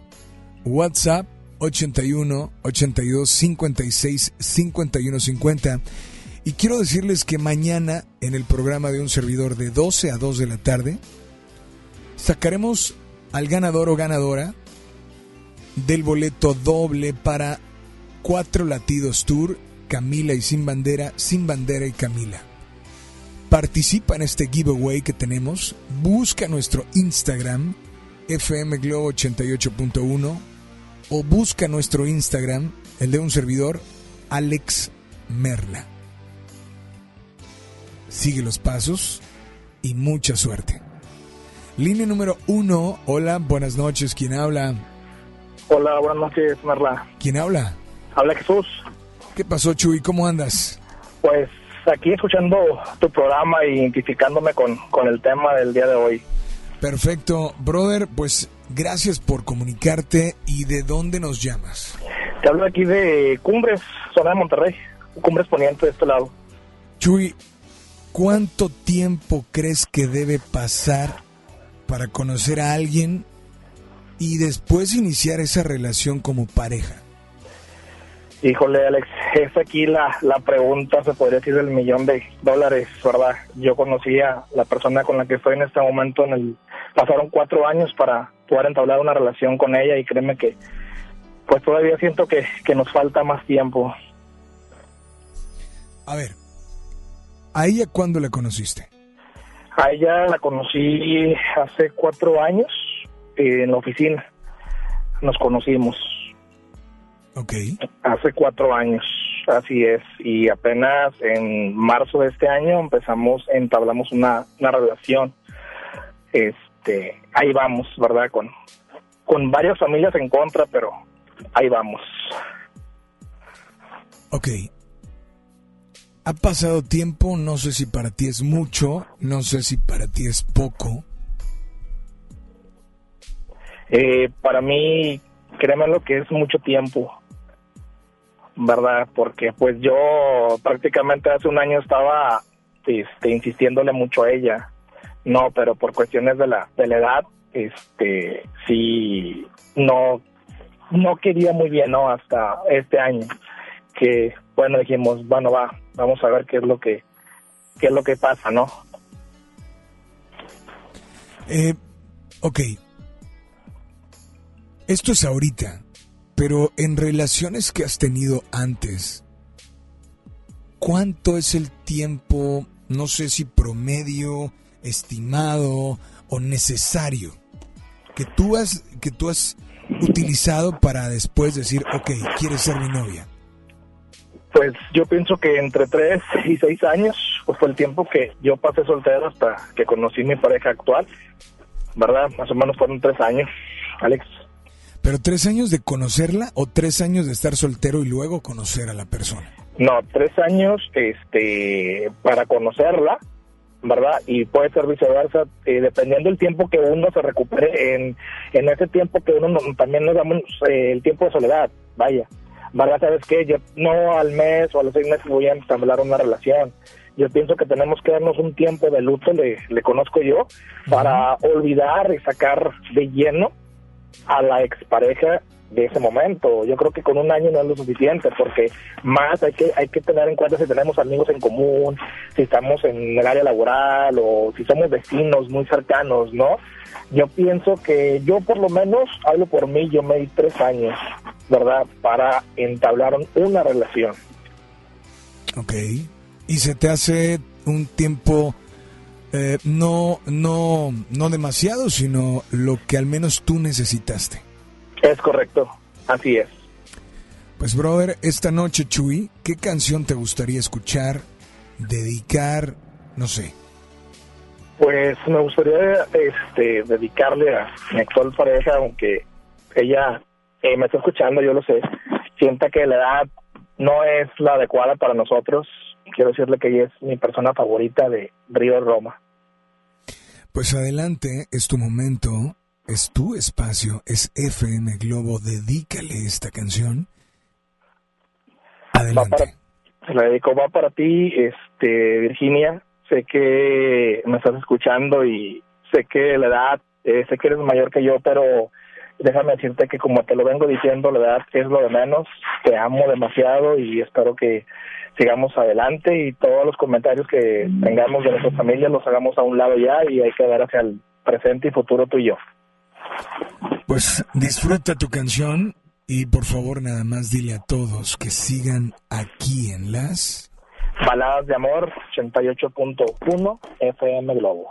WhatsApp 81 82 56 51 50. Y quiero decirles que mañana en el programa de un servidor de 12 a 2 de la tarde sacaremos al ganador o ganadora del boleto doble para Cuatro Latidos Tour, Camila y Sin Bandera, Sin Bandera y Camila. Participa en este giveaway que tenemos, busca nuestro Instagram, FM Globo 88.1, o busca nuestro Instagram, el de un servidor, Alex Merla. Sigue los pasos y mucha suerte. Línea número uno. Hola, buenas noches. ¿Quién habla? Hola, buenas noches, Merla. ¿Quién habla? Habla Jesús. ¿Qué pasó, Chuy? ¿Cómo andas? Pues aquí escuchando tu programa e identificándome con, con el tema del día de hoy. Perfecto. Brother, pues gracias por comunicarte. ¿Y de dónde nos llamas? Te hablo aquí de Cumbres, zona de Monterrey. Cumbres Poniente de este lado. Chuy, ¿cuánto tiempo crees que debe pasar para conocer a alguien y después iniciar esa relación como pareja? Híjole, Alex, es aquí la, la pregunta, se podría decir, del millón de dólares, ¿verdad? Yo conocí a la persona con la que estoy en este momento, en el pasaron cuatro años para poder entablar una relación con ella y créeme que, pues todavía siento que, que nos falta más tiempo. A ver, ¿a ella cuándo la conociste? A ella la conocí hace cuatro años eh, en la oficina. Nos conocimos. Ok. Hace cuatro años, así es. Y apenas en marzo de este año empezamos, entablamos una, una relación. Este, ahí vamos, ¿verdad? Con, con varias familias en contra, pero ahí vamos. Ok. Ha pasado tiempo, no sé si para ti es mucho, no sé si para ti es poco. Eh, para mí, créeme lo que es mucho tiempo, ¿verdad? Porque pues yo prácticamente hace un año estaba este, insistiéndole mucho a ella. No, pero por cuestiones de la, de la edad, este, sí, no, no quería muy bien, ¿no? Hasta este año, que, bueno, dijimos, bueno, va, vamos a ver qué es lo que, qué es lo que pasa, ¿no? Eh, ok. Esto es ahorita, pero en relaciones que has tenido antes, ¿cuánto es el tiempo, no sé si promedio, estimado o necesario, que tú has, que tú has utilizado para después decir, ok, quieres ser mi novia? Pues yo pienso que entre tres y seis años pues fue el tiempo que yo pasé soltero hasta que conocí mi pareja actual, ¿verdad? Más o menos fueron tres años, Alex. ¿Pero tres años de conocerla o tres años de estar soltero y luego conocer a la persona? No, tres años este, para conocerla, ¿verdad? Y puede ser viceversa, eh, dependiendo del tiempo que uno se recupere en, en ese tiempo que uno no- también nos damos eh, el tiempo de soledad, vaya. ¿Verdad? ¿Sabes qué? Yo no al mes o a los seis meses voy a entablar una relación. Yo pienso que tenemos que darnos un tiempo de luto, le, le conozco yo, para olvidar y sacar de lleno a la expareja de ese momento. Yo creo que con un año no es lo suficiente, porque más hay que hay que tener en cuenta si tenemos amigos en común, si estamos en el área laboral o si somos vecinos muy cercanos, ¿no? Yo pienso que yo por lo menos, hablo por mí, yo me di tres años, ¿verdad? Para entablar una relación. Ok. ¿Y se te hace un tiempo eh, no, no, no demasiado, sino lo que al menos tú necesitaste? Es correcto, así es. Pues, brother, esta noche, Chuy, ¿qué canción te gustaría escuchar, dedicar, no sé? Pues me gustaría este, dedicarle a mi actual pareja, aunque ella eh, me está escuchando, yo lo sé, sienta que la edad no es la adecuada para nosotros. Quiero decirle que ella es mi persona favorita de Río Roma. Pues adelante, es tu momento, es tu espacio, es FM Globo, dedícale esta canción. Va para, se la dedico, va para ti, este, Virginia. Sé que me estás escuchando y sé que la edad, eh, sé que eres mayor que yo, pero déjame decirte que como te lo vengo diciendo, la edad es lo de menos. Te amo demasiado y espero que sigamos adelante y todos los comentarios que tengamos de nuestra familia los hagamos a un lado ya y hay que ver hacia el presente y futuro tú y yo. Pues disfruta tu canción y por favor nada más dile a todos que sigan aquí en las... Baladas de Amor 88.1 FM Globo.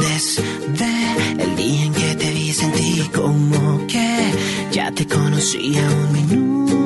Desde el día en que te vi sentí como que ya te conocía un minuto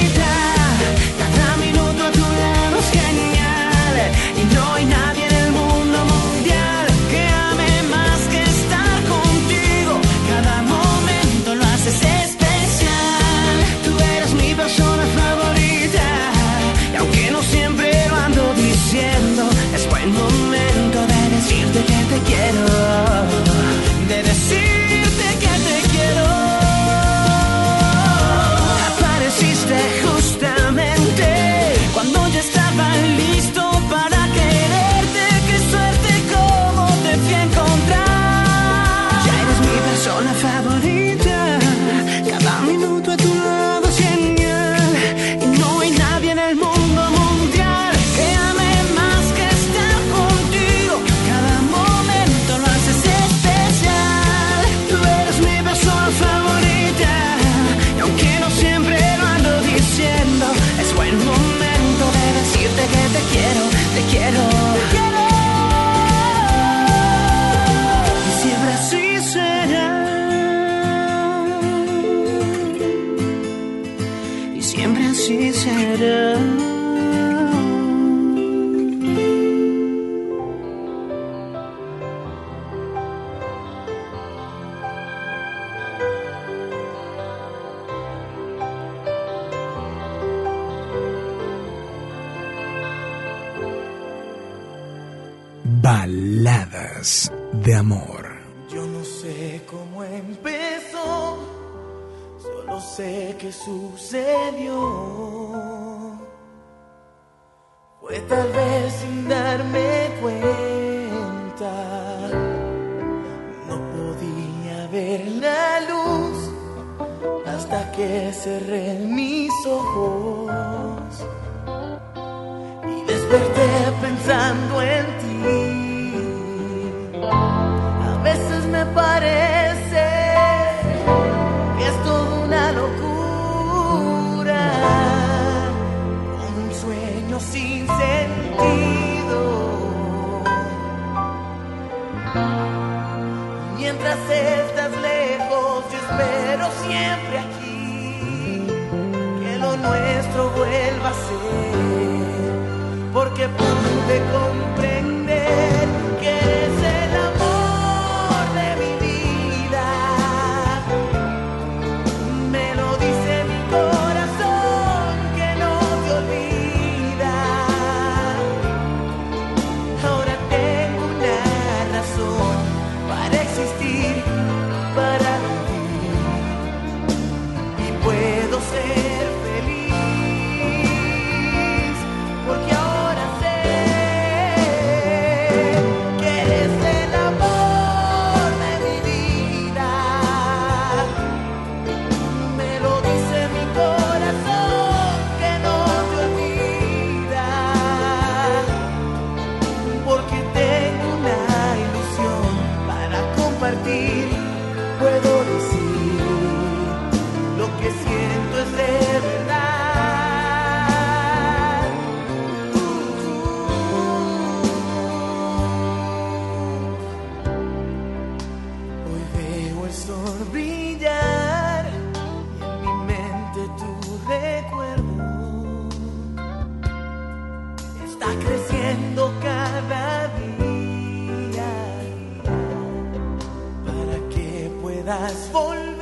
está creciendo cada día para que puedas volver.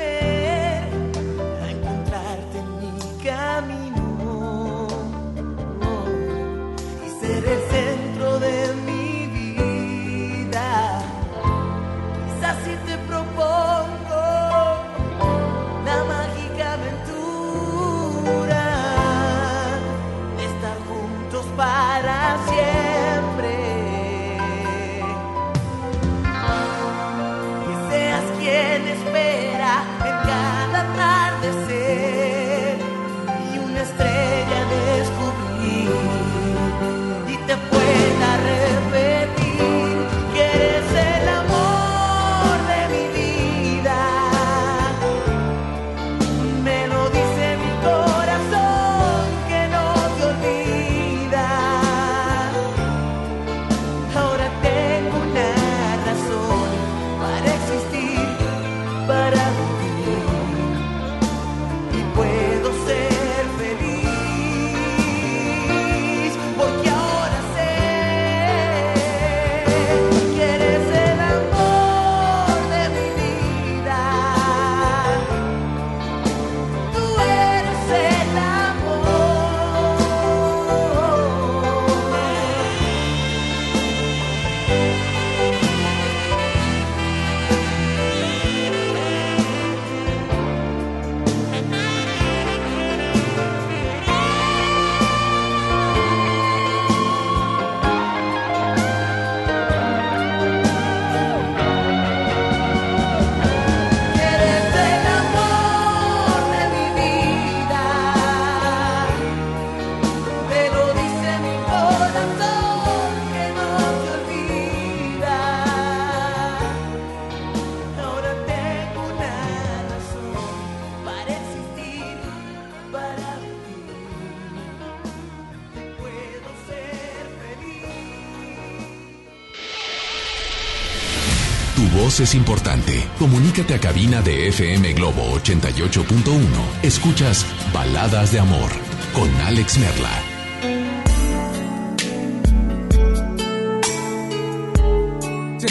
importante. Comunícate a cabina de FM Globo 88.1. Escuchas Baladas de Amor con Alex Merla.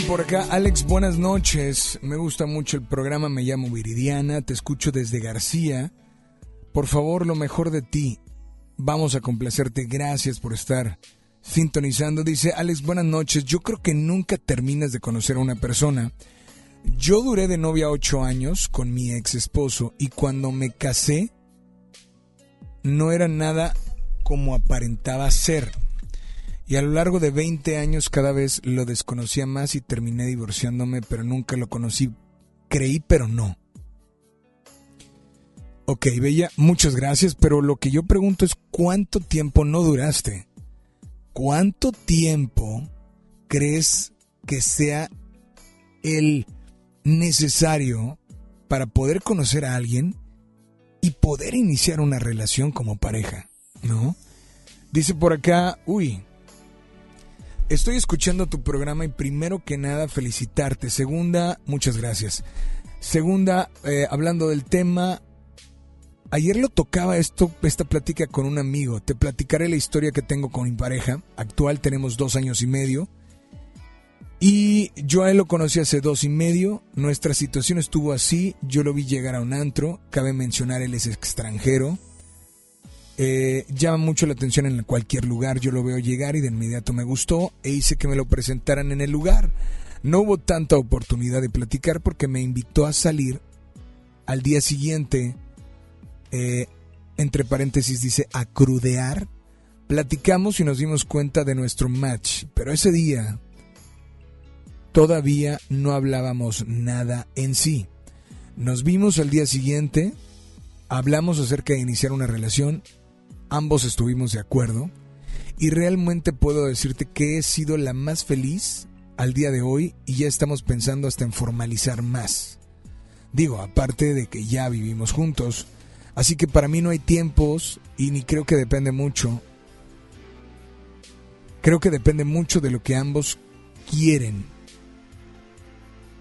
por acá, Alex, buenas noches. Me gusta mucho el programa, me llamo Viridiana, te escucho desde García. Por favor, lo mejor de ti. Vamos a complacerte, gracias por estar sintonizando. Dice Alex, buenas noches. Yo creo que nunca terminas de conocer a una persona yo duré de novia ocho años con mi ex esposo y cuando me casé no era nada como aparentaba ser. Y a lo largo de 20 años cada vez lo desconocía más y terminé divorciándome, pero nunca lo conocí. Creí, pero no. Ok, Bella, muchas gracias, pero lo que yo pregunto es cuánto tiempo no duraste. ¿Cuánto tiempo crees que sea el necesario para poder conocer a alguien y poder iniciar una relación como pareja? ¿No? Dice por acá, uy, estoy escuchando tu programa y primero que nada felicitarte. Segunda, muchas gracias. Segunda, eh, hablando del tema, Ayer lo tocaba esto, esta plática con un amigo. Te platicaré la historia que tengo con mi pareja. Actual tenemos dos años y medio. Y yo a él lo conocí hace dos y medio. Nuestra situación estuvo así. Yo lo vi llegar a un antro. Cabe mencionar, él es extranjero. Eh, llama mucho la atención en cualquier lugar. Yo lo veo llegar y de inmediato me gustó e hice que me lo presentaran en el lugar. No hubo tanta oportunidad de platicar porque me invitó a salir. Al día siguiente eh, entre paréntesis dice acrudear, platicamos y nos dimos cuenta de nuestro match, pero ese día todavía no hablábamos nada en sí. Nos vimos al día siguiente, hablamos acerca de iniciar una relación, ambos estuvimos de acuerdo y realmente puedo decirte que he sido la más feliz al día de hoy y ya estamos pensando hasta en formalizar más. Digo, aparte de que ya vivimos juntos, Así que para mí no hay tiempos y ni creo que depende mucho. Creo que depende mucho de lo que ambos quieren.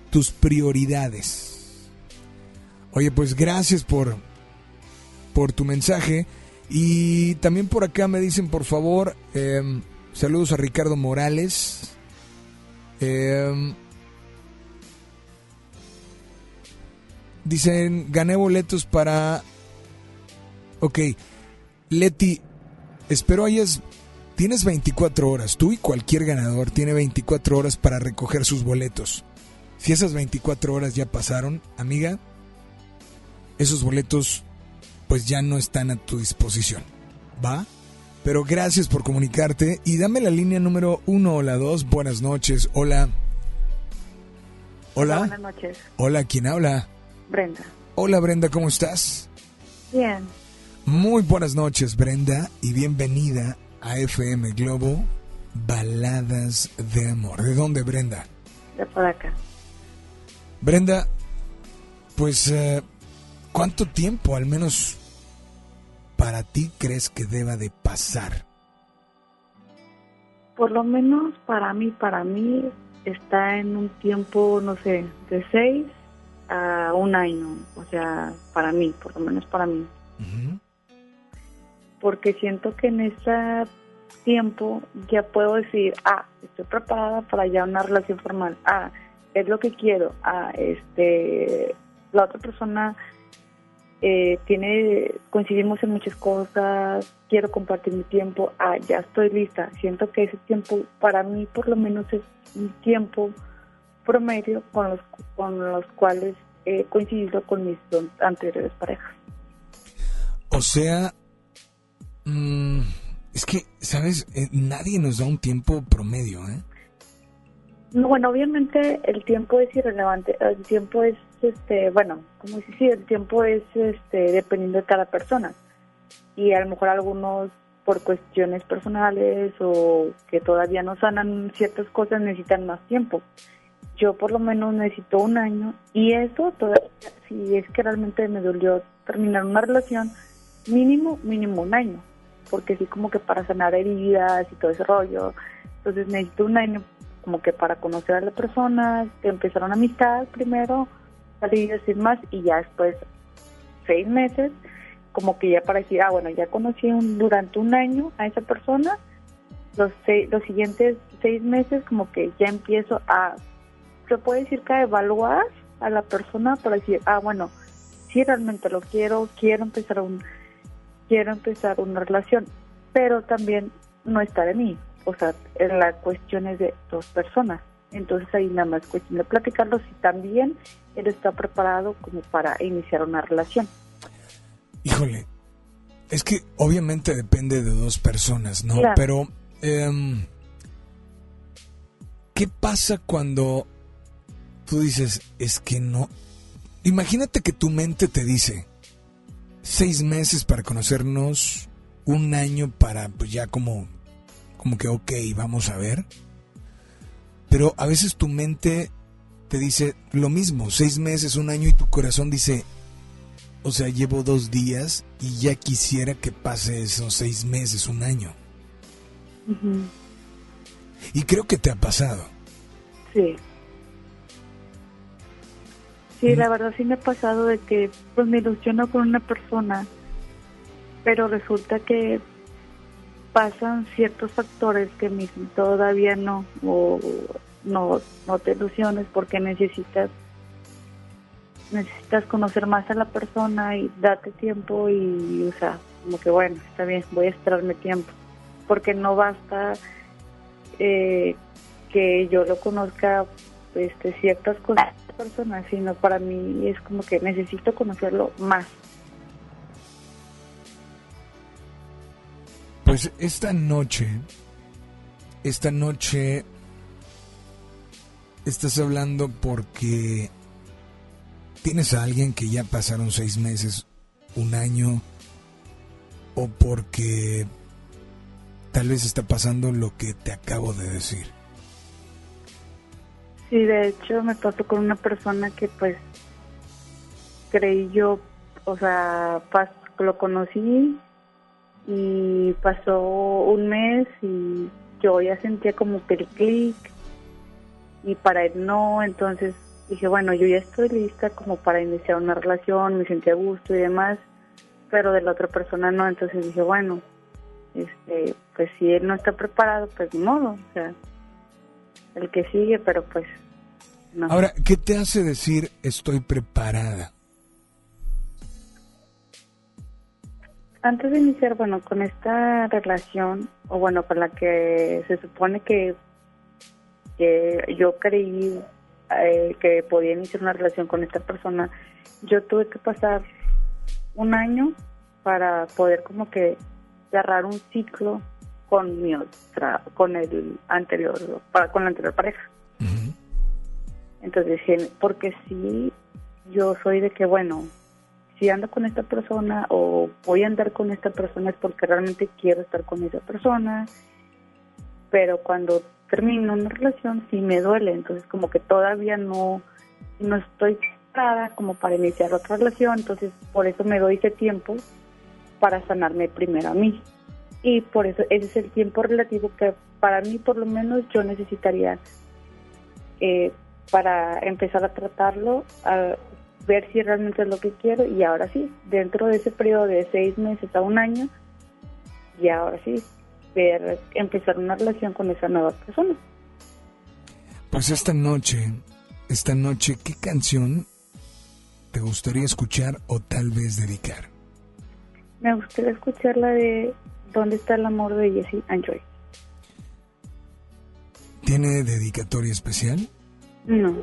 Tus prioridades. Oye, pues gracias por, por tu mensaje. Y también por acá me dicen, por favor, em, saludos a Ricardo Morales. Em, dicen, gané boletos para Ok, Leti, espero hayas... Tienes 24 horas, tú y cualquier ganador tiene 24 horas para recoger sus boletos. Si esas 24 horas ya pasaron, amiga, esos boletos pues ya no están a tu disposición. ¿Va? Pero gracias por comunicarte y dame la línea número uno o la dos. Buenas noches. Hola. Hola. Buenas noches. Hola, ¿quién habla? Brenda. Hola Brenda, ¿cómo estás? Bien. Muy buenas noches, Brenda, y bienvenida a FM Globo Baladas de Amor. ¿De dónde, Brenda? De por acá. Brenda, pues, eh, ¿cuánto tiempo al menos para ti crees que deba de pasar? Por lo menos para mí, para mí está en un tiempo, no sé, de seis a un año. O sea, para mí, por lo menos para mí. Porque siento que en ese tiempo ya puedo decir, ah, estoy preparada para ya una relación formal. Ah, es lo que quiero. Ah, este, la otra persona eh, tiene, coincidimos en muchas cosas, quiero compartir mi tiempo, ah, ya estoy lista. Siento que ese tiempo para mí por lo menos es un tiempo promedio con los, con los cuales he coincidido con mis dos anteriores parejas. O sea, mm, es que, ¿sabes? Eh, nadie nos da un tiempo promedio, ¿eh? No, bueno, obviamente el tiempo es irrelevante. El tiempo es, este, bueno, como si sí, el tiempo es, este, dependiendo de cada persona. Y a lo mejor algunos por cuestiones personales o que todavía no sanan ciertas cosas necesitan más tiempo. Yo por lo menos necesito un año y eso todavía, si es que realmente me dolió terminar una relación, mínimo, mínimo un año. Porque sí como que para sanar heridas y todo ese rollo. Entonces necesito un año como que para conocer a la persona, empezar una amistad primero, salir y decir más y ya después seis meses, como que ya para decir, ah, bueno, ya conocí un, durante un año a esa persona, los, seis, los siguientes seis meses como que ya empiezo a, se puede decir que a evaluar a la persona para decir, ah, bueno, si realmente lo quiero, quiero empezar un, quiero empezar una relación, pero también no está de mí, o sea, en la cuestión es de dos personas. Entonces ahí nada más cuestión de platicarlo si también él está preparado como para iniciar una relación. Híjole, es que obviamente depende de dos personas, ¿no? Claro. Pero, em, ¿qué pasa cuando tú dices, es que no? Imagínate que tu mente te dice, seis meses para conocernos, un año para, pues ya como, como que, ok, vamos a ver. Pero a veces tu mente te dice lo mismo, seis meses, un año, y tu corazón dice, o sea, llevo dos días y ya quisiera que pase esos seis meses, un año. Ujú. Y creo que te ha pasado. Sí. Sí, la verdad sí me ha pasado de que pues me ilusiono con una persona, pero resulta que pasan ciertos factores que todavía no, o no, no te ilusiones porque necesitas necesitas conocer más a la persona y date tiempo y, o sea, como que bueno, está bien, voy a esperarme tiempo, porque no basta eh, que yo lo conozca este, ciertas cosas de la persona, sino para mí es como que necesito conocerlo más. Pues esta noche, esta noche estás hablando porque tienes a alguien que ya pasaron seis meses, un año, o porque tal vez está pasando lo que te acabo de decir. Sí, de hecho me pasó con una persona que pues creí yo, o sea, lo conocí y pasó un mes y yo ya sentía como que el clic y para él no, entonces dije, bueno, yo ya estoy lista como para iniciar una relación, me sentía a gusto y demás, pero de la otra persona no, entonces dije, bueno, este, pues si él no está preparado, pues ni modo, o sea, el que sigue, pero pues no. Ahora, ¿qué te hace decir estoy preparada? Antes de iniciar, bueno, con esta relación, o bueno, con la que se supone que, que yo creí eh, que podía iniciar una relación con esta persona, yo tuve que pasar un año para poder como que cerrar un ciclo con mi otra, con el anterior, para, con la anterior pareja. Entonces dije, porque sí, yo soy de que, bueno, si ando con esta persona o voy a andar con esta persona es porque realmente quiero estar con esa persona, pero cuando termino una relación sí me duele, entonces como que todavía no, no estoy preparada como para iniciar otra relación, entonces por eso me doy ese tiempo para sanarme primero a mí. Y por eso ese es el tiempo relativo que para mí por lo menos yo necesitaría eh, para empezar a tratarlo, a ver si realmente es lo que quiero y ahora sí, dentro de ese periodo de seis meses a un año, y ahora sí, ver, empezar una relación con esa nueva persona. Pues esta noche, esta noche, ¿qué canción te gustaría escuchar o tal vez dedicar? Me gustaría escuchar la de ¿Dónde está el amor de Jesse and Joy? ¿Tiene dedicatoria especial? No,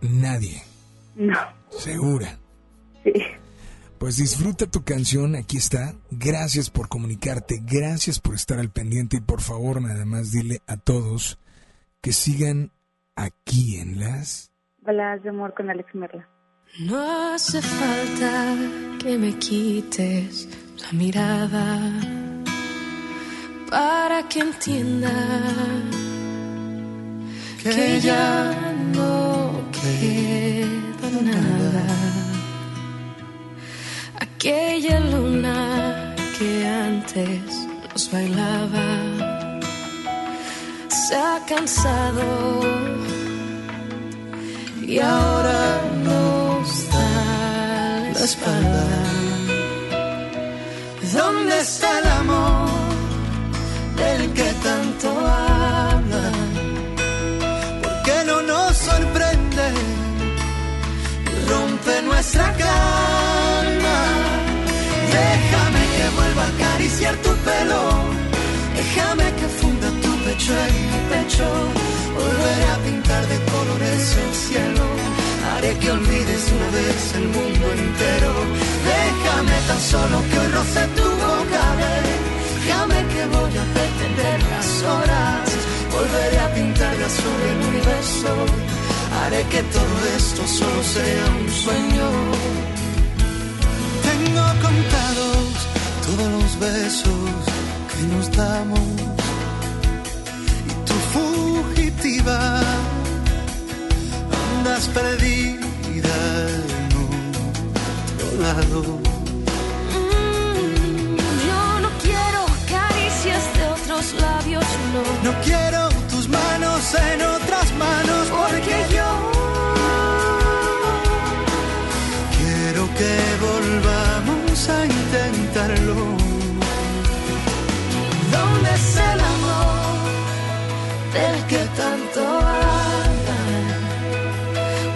Nadie. No, Segura. sí. Pues disfruta tu canción, aquí está. Gracias por comunicarte, gracias por estar al pendiente y por favor nada más dile a todos que sigan aquí en las... Baladas de amor con Alex Merla. No hace falta que me quites la mirada para que entienda que ya no queda Aquella luna que antes nos bailaba se ha cansado y ahora nos da la espalda. ¿Dónde está el amor Déjame que funda tu pecho en mi pecho. Volveré a pintar de colores el cielo. Haré que olvides una vez el mundo entero. Déjame tan solo que hoy roce tu boca. Déjame que voy a pretender las horas. Volveré a pintar de azul el universo. Haré que todo esto solo sea un sueño. Tengo contados todos los besos que nos damos y tu fugitiva andas perdida en otro lado. Mm, Yo no quiero caricias de otros labios, no. No quiero tus manos en otras manos porque que tanto hablan?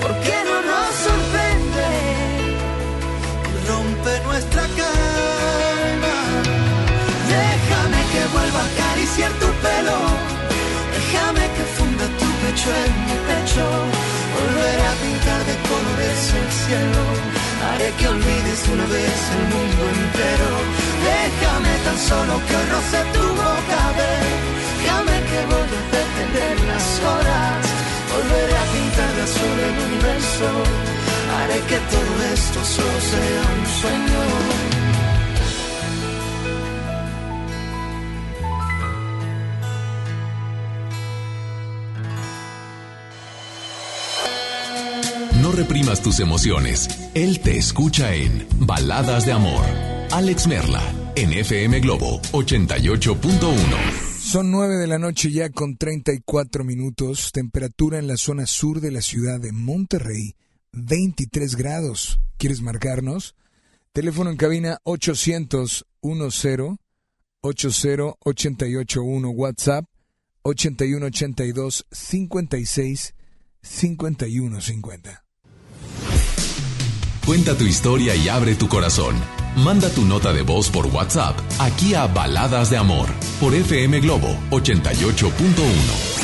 ¿Por qué no nos sorprende? Rompe nuestra calma. Déjame que vuelva a acariciar tu pelo. Déjame que funda tu pecho en mi pecho. Volveré a pintar de colores el cielo. Haré que olvides de una vez el mundo entero. Déjame tan solo que roce tu boca. Déjame que voy detener las horas. Volveré a pintar de azul el universo. Haré que todo esto solo sea un sueño. No reprimas tus emociones. Él te escucha en Baladas de Amor. Alex Merla, en FM Globo 88.1. Son 9 de la noche ya con 34 minutos. Temperatura en la zona sur de la ciudad de Monterrey, 23 grados. ¿Quieres marcarnos? Teléfono en cabina 800 10 80 881 WhatsApp 8182 56 51 50. Cuenta tu historia y abre tu corazón. Manda tu nota de voz por WhatsApp aquí a Baladas de Amor por FM Globo 88.1.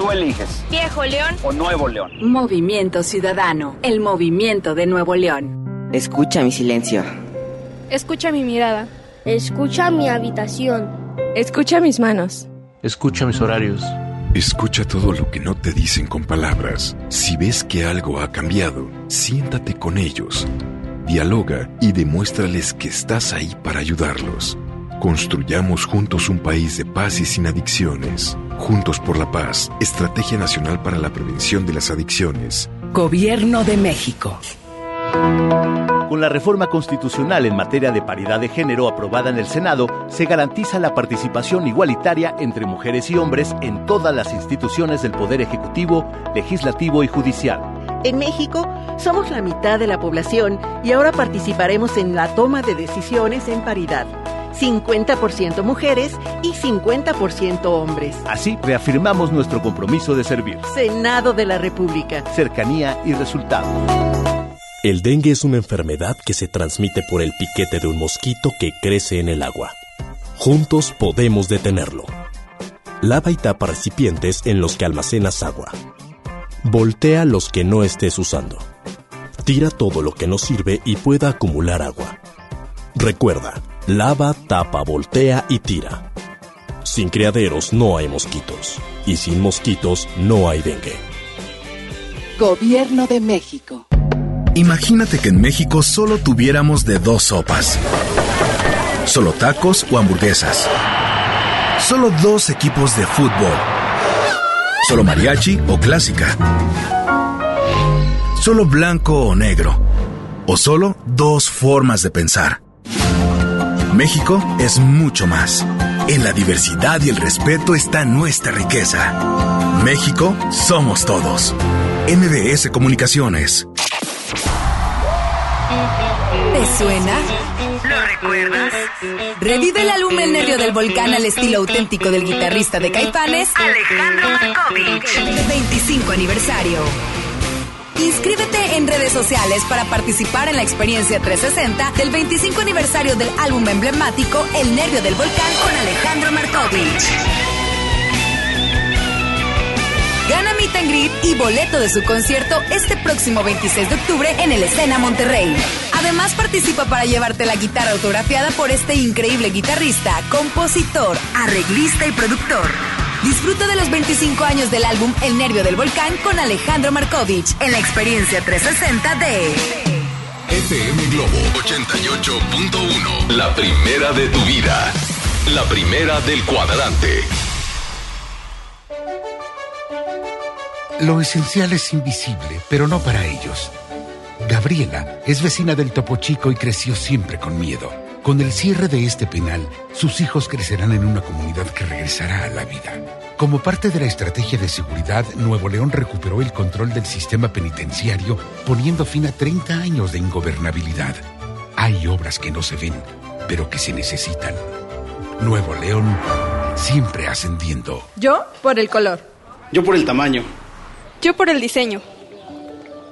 Tú eliges. Viejo León. O Nuevo León. Movimiento Ciudadano, el movimiento de Nuevo León. Escucha mi silencio. Escucha mi mirada. Escucha mi habitación. Escucha mis manos. Escucha mis horarios. Escucha todo lo que no te dicen con palabras. Si ves que algo ha cambiado, siéntate con ellos. Dialoga y demuéstrales que estás ahí para ayudarlos. Construyamos juntos un país de paz y sin adicciones. Juntos por la paz, Estrategia Nacional para la Prevención de las Adicciones. Gobierno de México. Con la reforma constitucional en materia de paridad de género aprobada en el Senado, se garantiza la participación igualitaria entre mujeres y hombres en todas las instituciones del Poder Ejecutivo, Legislativo y Judicial. En México somos la mitad de la población y ahora participaremos en la toma de decisiones en paridad. 50% mujeres y 50% hombres. Así reafirmamos nuestro compromiso de servir. Senado de la República. Cercanía y resultados. El dengue es una enfermedad que se transmite por el piquete de un mosquito que crece en el agua. Juntos podemos detenerlo. Lava y tapa recipientes en los que almacenas agua. Voltea los que no estés usando. Tira todo lo que no sirve y pueda acumular agua. Recuerda, lava, tapa, voltea y tira. Sin criaderos no hay mosquitos. Y sin mosquitos no hay dengue. Gobierno de México. Imagínate que en México solo tuviéramos de dos sopas. Solo tacos o hamburguesas. Solo dos equipos de fútbol. Solo mariachi o clásica. Solo blanco o negro. O solo dos formas de pensar. México es mucho más. En la diversidad y el respeto está nuestra riqueza. México somos todos. MBS Comunicaciones. ¿Te suena? ¿Lo recuerdas? Revive el álbum El Nervio del Volcán al estilo auténtico del guitarrista de Caifanes, Alejandro Markovich. 25 aniversario. Inscríbete en redes sociales para participar en la experiencia 360 del 25 aniversario del álbum emblemático El Nervio del Volcán con Alejandro Markovich. Gana Meet and Greet y boleto de su concierto este próximo 26 de octubre en el Escena Monterrey. Además participa para llevarte la guitarra autografiada por este increíble guitarrista, compositor, arreglista y productor. Disfruta de los 25 años del álbum El Nervio del Volcán con Alejandro Markovich en la experiencia 360 de FM Globo 88.1. La primera de tu vida. La primera del cuadrante. Lo esencial es invisible, pero no para ellos. Gabriela es vecina del Topo Chico y creció siempre con miedo. Con el cierre de este penal, sus hijos crecerán en una comunidad que regresará a la vida. Como parte de la estrategia de seguridad, Nuevo León recuperó el control del sistema penitenciario, poniendo fin a 30 años de ingobernabilidad. Hay obras que no se ven, pero que se necesitan. Nuevo León, siempre ascendiendo. Yo por el color. Yo por el tamaño. Yo por el diseño.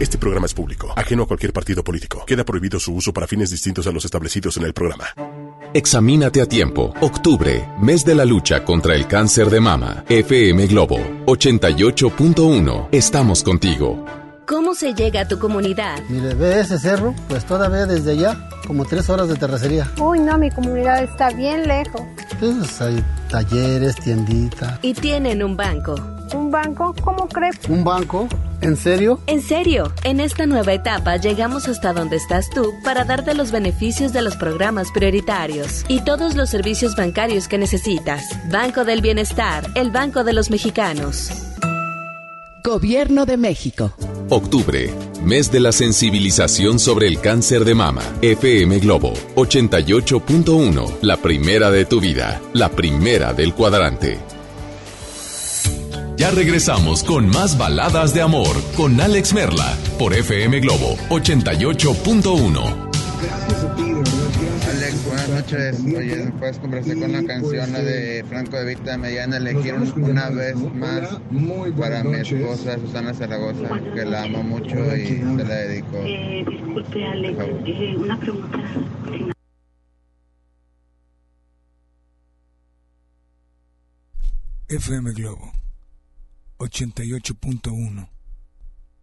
Este programa es público, ajeno a cualquier partido político. Queda prohibido su uso para fines distintos a los establecidos en el programa. Examínate a tiempo. Octubre, mes de la lucha contra el cáncer de mama. FM Globo 88.1. Estamos contigo. ¿Cómo se llega a tu comunidad? Mire, ve ese cerro, pues todavía desde allá, como tres horas de terracería. Uy, no, mi comunidad está bien lejos. Pues hay talleres, tienditas. Y tienen un banco. ¿Un banco? ¿Cómo crees? ¿Un banco? ¿En serio? En serio, en esta nueva etapa llegamos hasta donde estás tú para darte los beneficios de los programas prioritarios y todos los servicios bancarios que necesitas. Banco del Bienestar, el Banco de los Mexicanos. Gobierno de México. Octubre, mes de la sensibilización sobre el cáncer de mama. FM Globo 88.1. La primera de tu vida. La primera del cuadrante. Ya regresamos con más baladas de amor con Alex Merla por FM Globo 88.1. Alex, buenas noches. Oye, ¿me puedes conversar con la canción la de Franco de Vita Mediana? Elegir una vez más para mi esposa Susana Zaragoza, que la amo mucho y se la dedico. Eh, disculpe, Alex, eh, una pregunta. FM Globo 88.1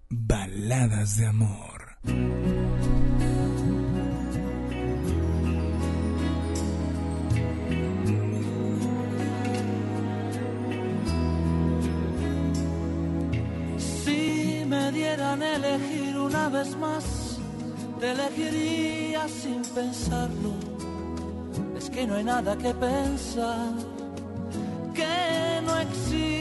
Baladas de amor. Si me dieran elegir una vez más, te elegiría sin pensarlo. Es que no hay nada que pensar. que no existe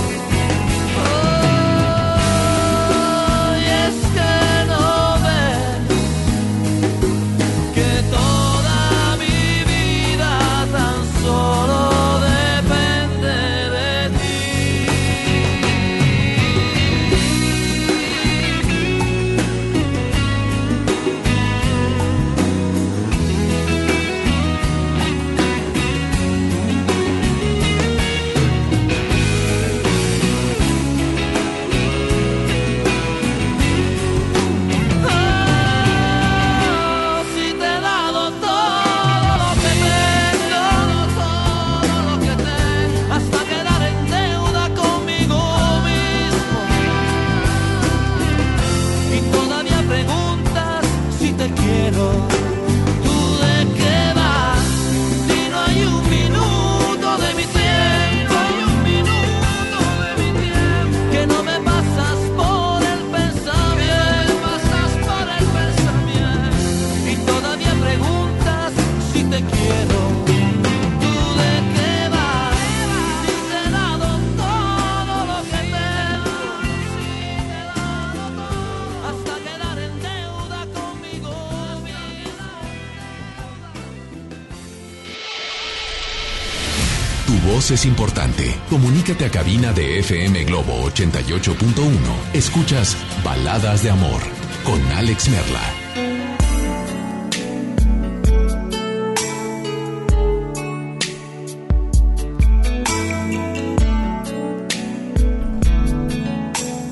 Importante. Comunícate a cabina de FM Globo 88.1. Escuchas Baladas de Amor con Alex Merla.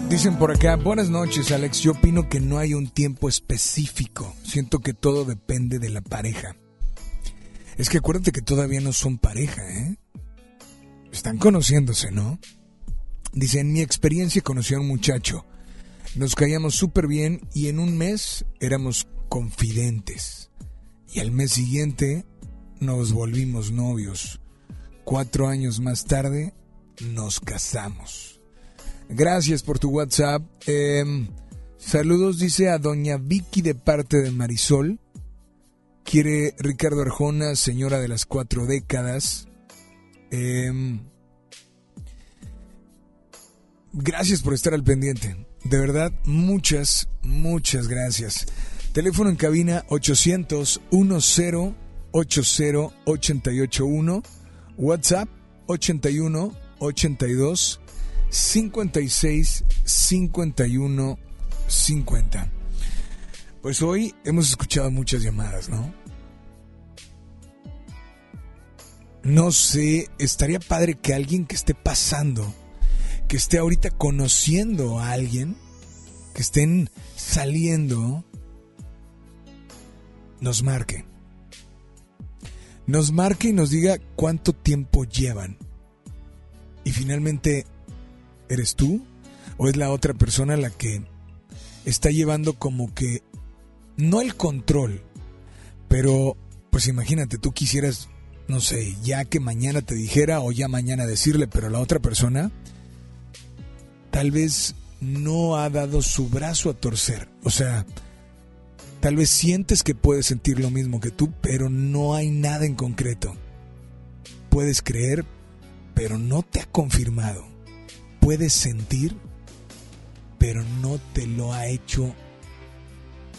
Dicen por acá, buenas noches Alex, yo opino que no hay un tiempo específico, siento que todo depende de la pareja. Es que acuérdate que todavía no son pareja, ¿eh? Están conociéndose, ¿no? Dice, en mi experiencia conocí a un muchacho, nos caíamos súper bien y en un mes éramos confidentes. Y al mes siguiente nos volvimos novios. Cuatro años más tarde nos casamos. Gracias por tu WhatsApp. Eh, saludos, dice a doña Vicky de parte de Marisol. Quiere Ricardo Arjona, señora de las cuatro décadas. Eh, gracias por estar al pendiente. De verdad, muchas, muchas gracias. Teléfono en cabina 800 10 80 881. WhatsApp 81 82 56 51 50. Pues hoy hemos escuchado muchas llamadas, ¿no? No sé, estaría padre que alguien que esté pasando, que esté ahorita conociendo a alguien, que estén saliendo, nos marque. Nos marque y nos diga cuánto tiempo llevan. Y finalmente, ¿eres tú? ¿O es la otra persona la que está llevando como que, no el control, pero pues imagínate, tú quisieras, no sé, ya que mañana te dijera o ya mañana decirle, pero la otra persona tal vez no ha dado su brazo a torcer. O sea, tal vez sientes que puedes sentir lo mismo que tú, pero no hay nada en concreto. Puedes creer, pero no te ha confirmado. Puedes sentir, pero no te lo ha hecho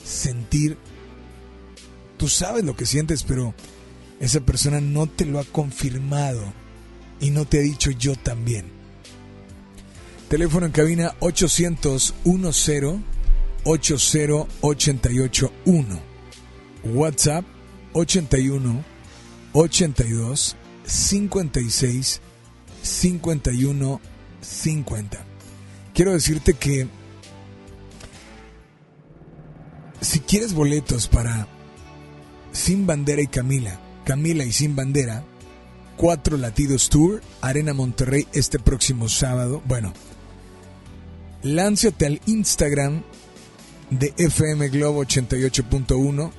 sentir. Tú sabes lo que sientes, pero esa persona no te lo ha confirmado y no te ha dicho yo también. Teléfono en cabina 800 10 80881. WhatsApp 81 82 56 51 50. Quiero decirte que si quieres boletos para Sin Bandera y Camila, Camila y Sin Bandera, Cuatro Latidos Tour, Arena Monterrey este próximo sábado, bueno, lánzate al Instagram de FM Globo 88.1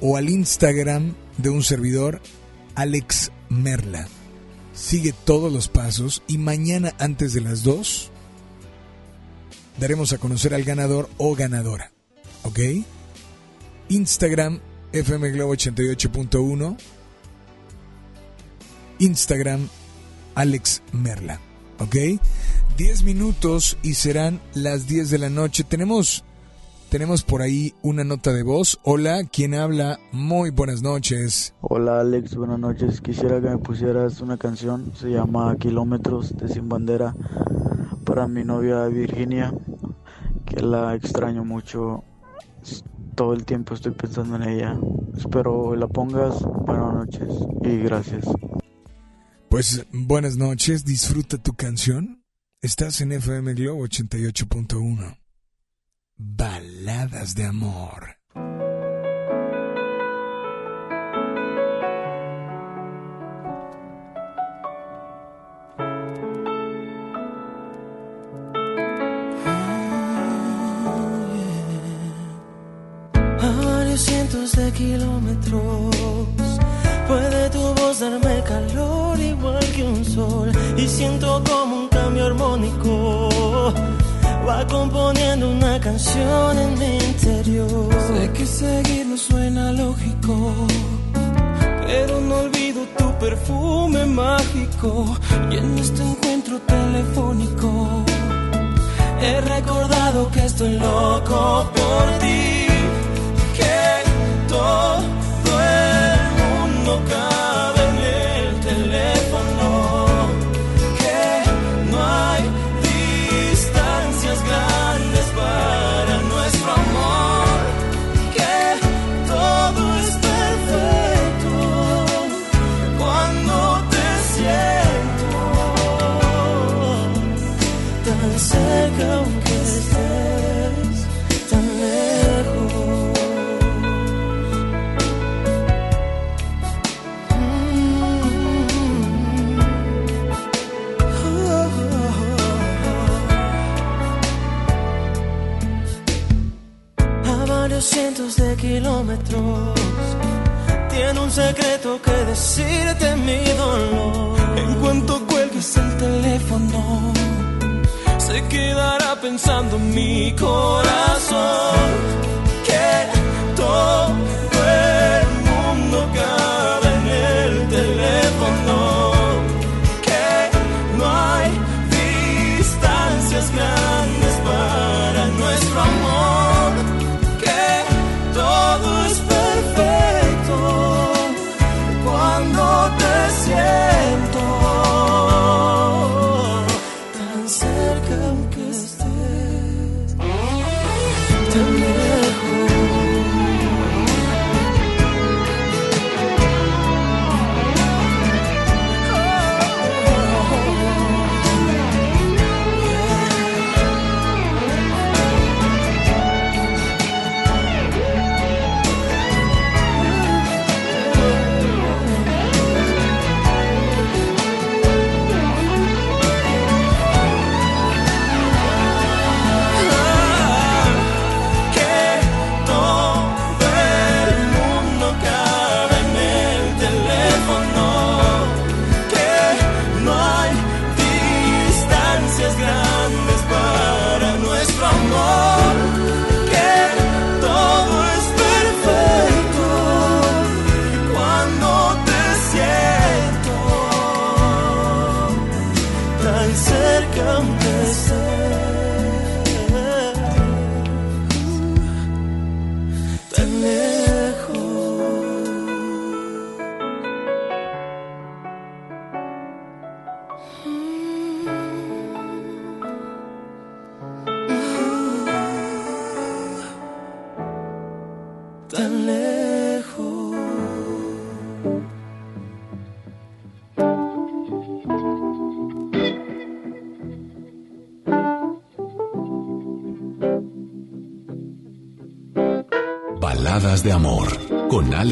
o al Instagram de un servidor, Alex Merla. Sigue todos los pasos y mañana antes de las 2 daremos a conocer al ganador o ganadora. ¿Ok? Instagram FM Globo 88.1. Instagram Alex Merla. ¿Ok? 10 minutos y serán las 10 de la noche. Tenemos tenemos por ahí una nota de voz. Hola, ¿quién habla? Muy buenas noches. Hola Alex, buenas noches. Quisiera que me pusieras una canción, se llama Kilómetros de Sin Bandera, para mi novia Virginia, que la extraño mucho. Todo el tiempo estoy pensando en ella. Espero la pongas. Buenas noches y gracias. Pues buenas noches, disfruta tu canción. Estás en FM Globo 88.1. Baladas de amor. Cientos de kilómetros puede tu voz darme calor y siento como un cambio armónico va componiendo una canción en mi interior. Sé que seguir no suena lógico, pero no olvido tu perfume mágico y en este encuentro telefónico he recordado que estoy loco por ti, que todo el mundo cabe cientos de kilómetros. Tiene un secreto que decirte mi dolor. En cuanto cuelgues el teléfono, se quedará pensando mi corazón que todo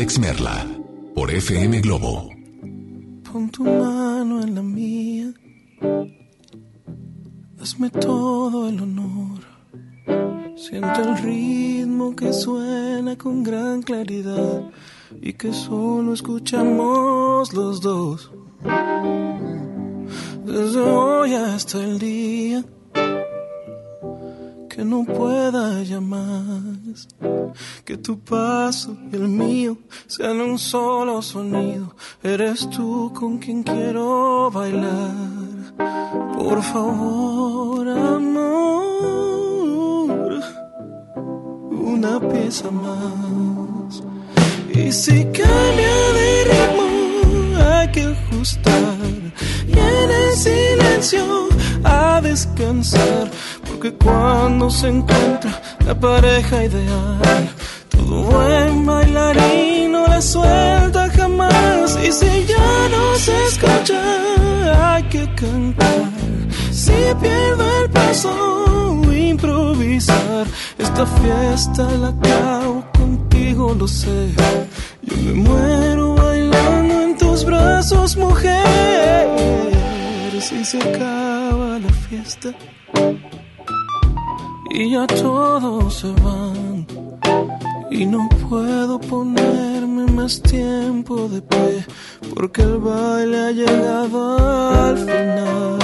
Alex Merla por FM Globo. Pon tu mano en la mía. Hazme todo el honor. Siento el ritmo que suena con gran claridad y que solo escuchamos los dos. Desde hoy hasta el día que no pueda ya más. Que tu paso y el mío sean un solo sonido. Eres tú con quien quiero bailar. Por favor, amor, una pieza más. Y si cambia de ritmo, hay que ajustar. Y en el silencio, a descansar. Porque cuando se encuentra la pareja ideal, todo buen bailarín no la suelta jamás. Y si ya no se escucha, hay que cantar. Si pierdo el paso, improvisar. Esta fiesta la acabo contigo, lo sé. Yo me muero bailando en tus brazos, mujer. Si se acaba la fiesta y ya todos se van. Y no puedo ponerme más tiempo de pie, porque el baile ha llegado al final.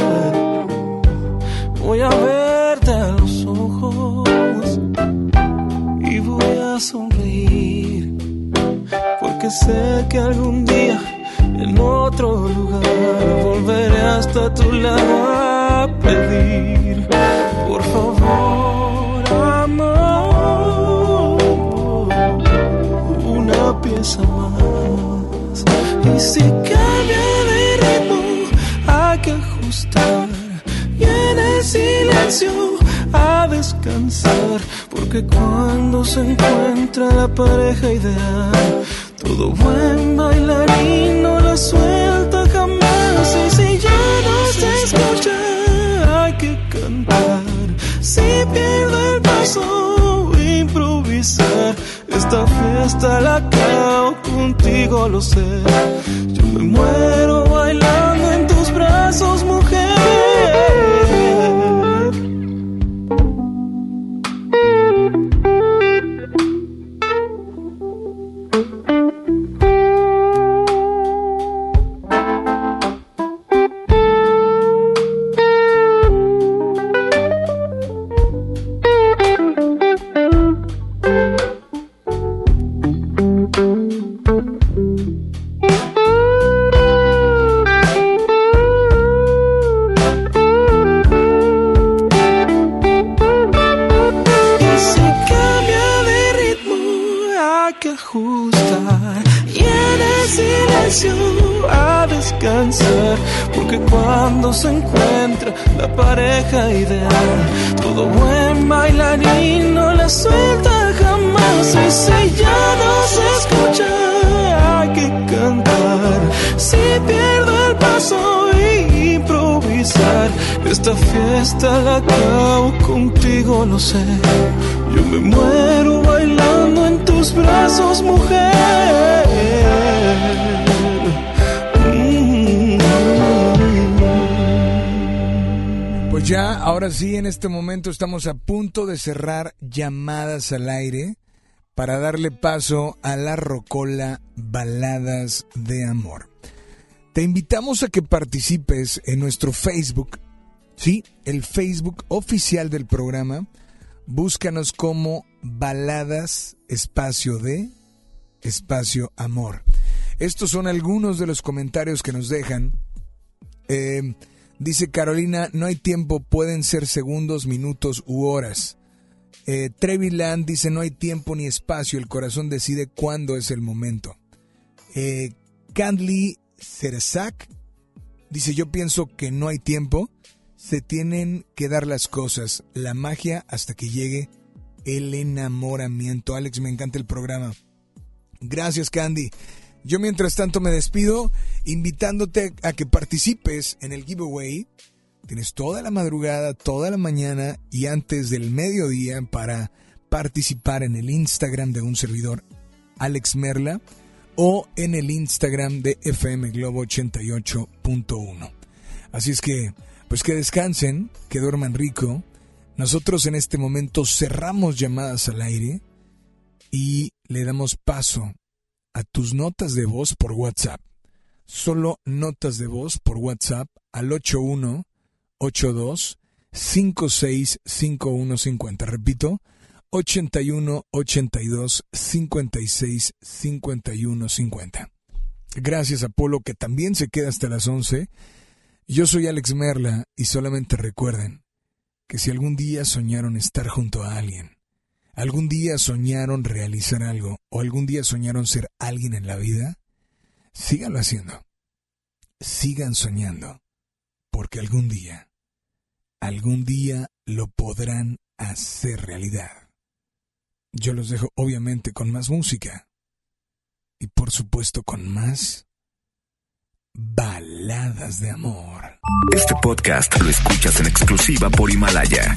Voy a verte a los ojos y voy a sonreír, porque sé que algún día en otro lugar volveré hasta tu lado a pedir, por favor, amor, una pieza más. Y si cambia de ritmo, hay que ajustar. Y en el silencio, a descansar. Porque cuando se encuentra la pareja ideal, todo buen bailarín no la suelta jamás. Y si ya no se escucha, hay que cantar. Si pierdo el paso, improvisar. Esta fiesta la acabo contigo, lo sé. Yo me muero bailando estamos a punto de cerrar llamadas al aire para darle paso a la rocola Baladas de Amor. Te invitamos a que participes en nuestro Facebook, sí, el Facebook oficial del programa. Búscanos como Baladas Espacio de Espacio Amor. Estos son algunos de los comentarios que nos dejan. Eh, dice Carolina, no hay tiempo, pueden ser segundos, minutos u horas. Eh, Treviland dice, no hay tiempo ni espacio, el corazón decide cuándo es el momento. Eh, Candly Cerezac dice, yo pienso que no hay tiempo, se tienen que dar las cosas, la magia hasta que llegue el enamoramiento. Alex, me encanta el programa. Gracias, Candy. Yo mientras tanto me despido invitándote a que participes en el giveaway. Tienes toda la madrugada, toda la mañana y antes del mediodía para participar en el Instagram de un servidor, Alex Merla, o en el Instagram de FM Globo 88.1. Así es que, pues que descansen, que duerman rico. Nosotros en este momento cerramos llamadas al aire y le damos paso a tus notas de voz por WhatsApp. Solo notas de voz por WhatsApp al 8182 565150. Repito, 81 82 56 51 50. Gracias Apolo que también se queda hasta las 11. Yo soy Alex Merla y solamente recuerden que si algún día soñaron estar junto a alguien, algún día soñaron realizar algo o algún día soñaron ser alguien en la vida, síganlo haciendo. Sigan soñando, porque algún día, algún día lo podrán hacer realidad. Yo los dejo obviamente con más música y por supuesto con más baladas de amor. Este podcast lo escuchas en exclusiva por Himalaya.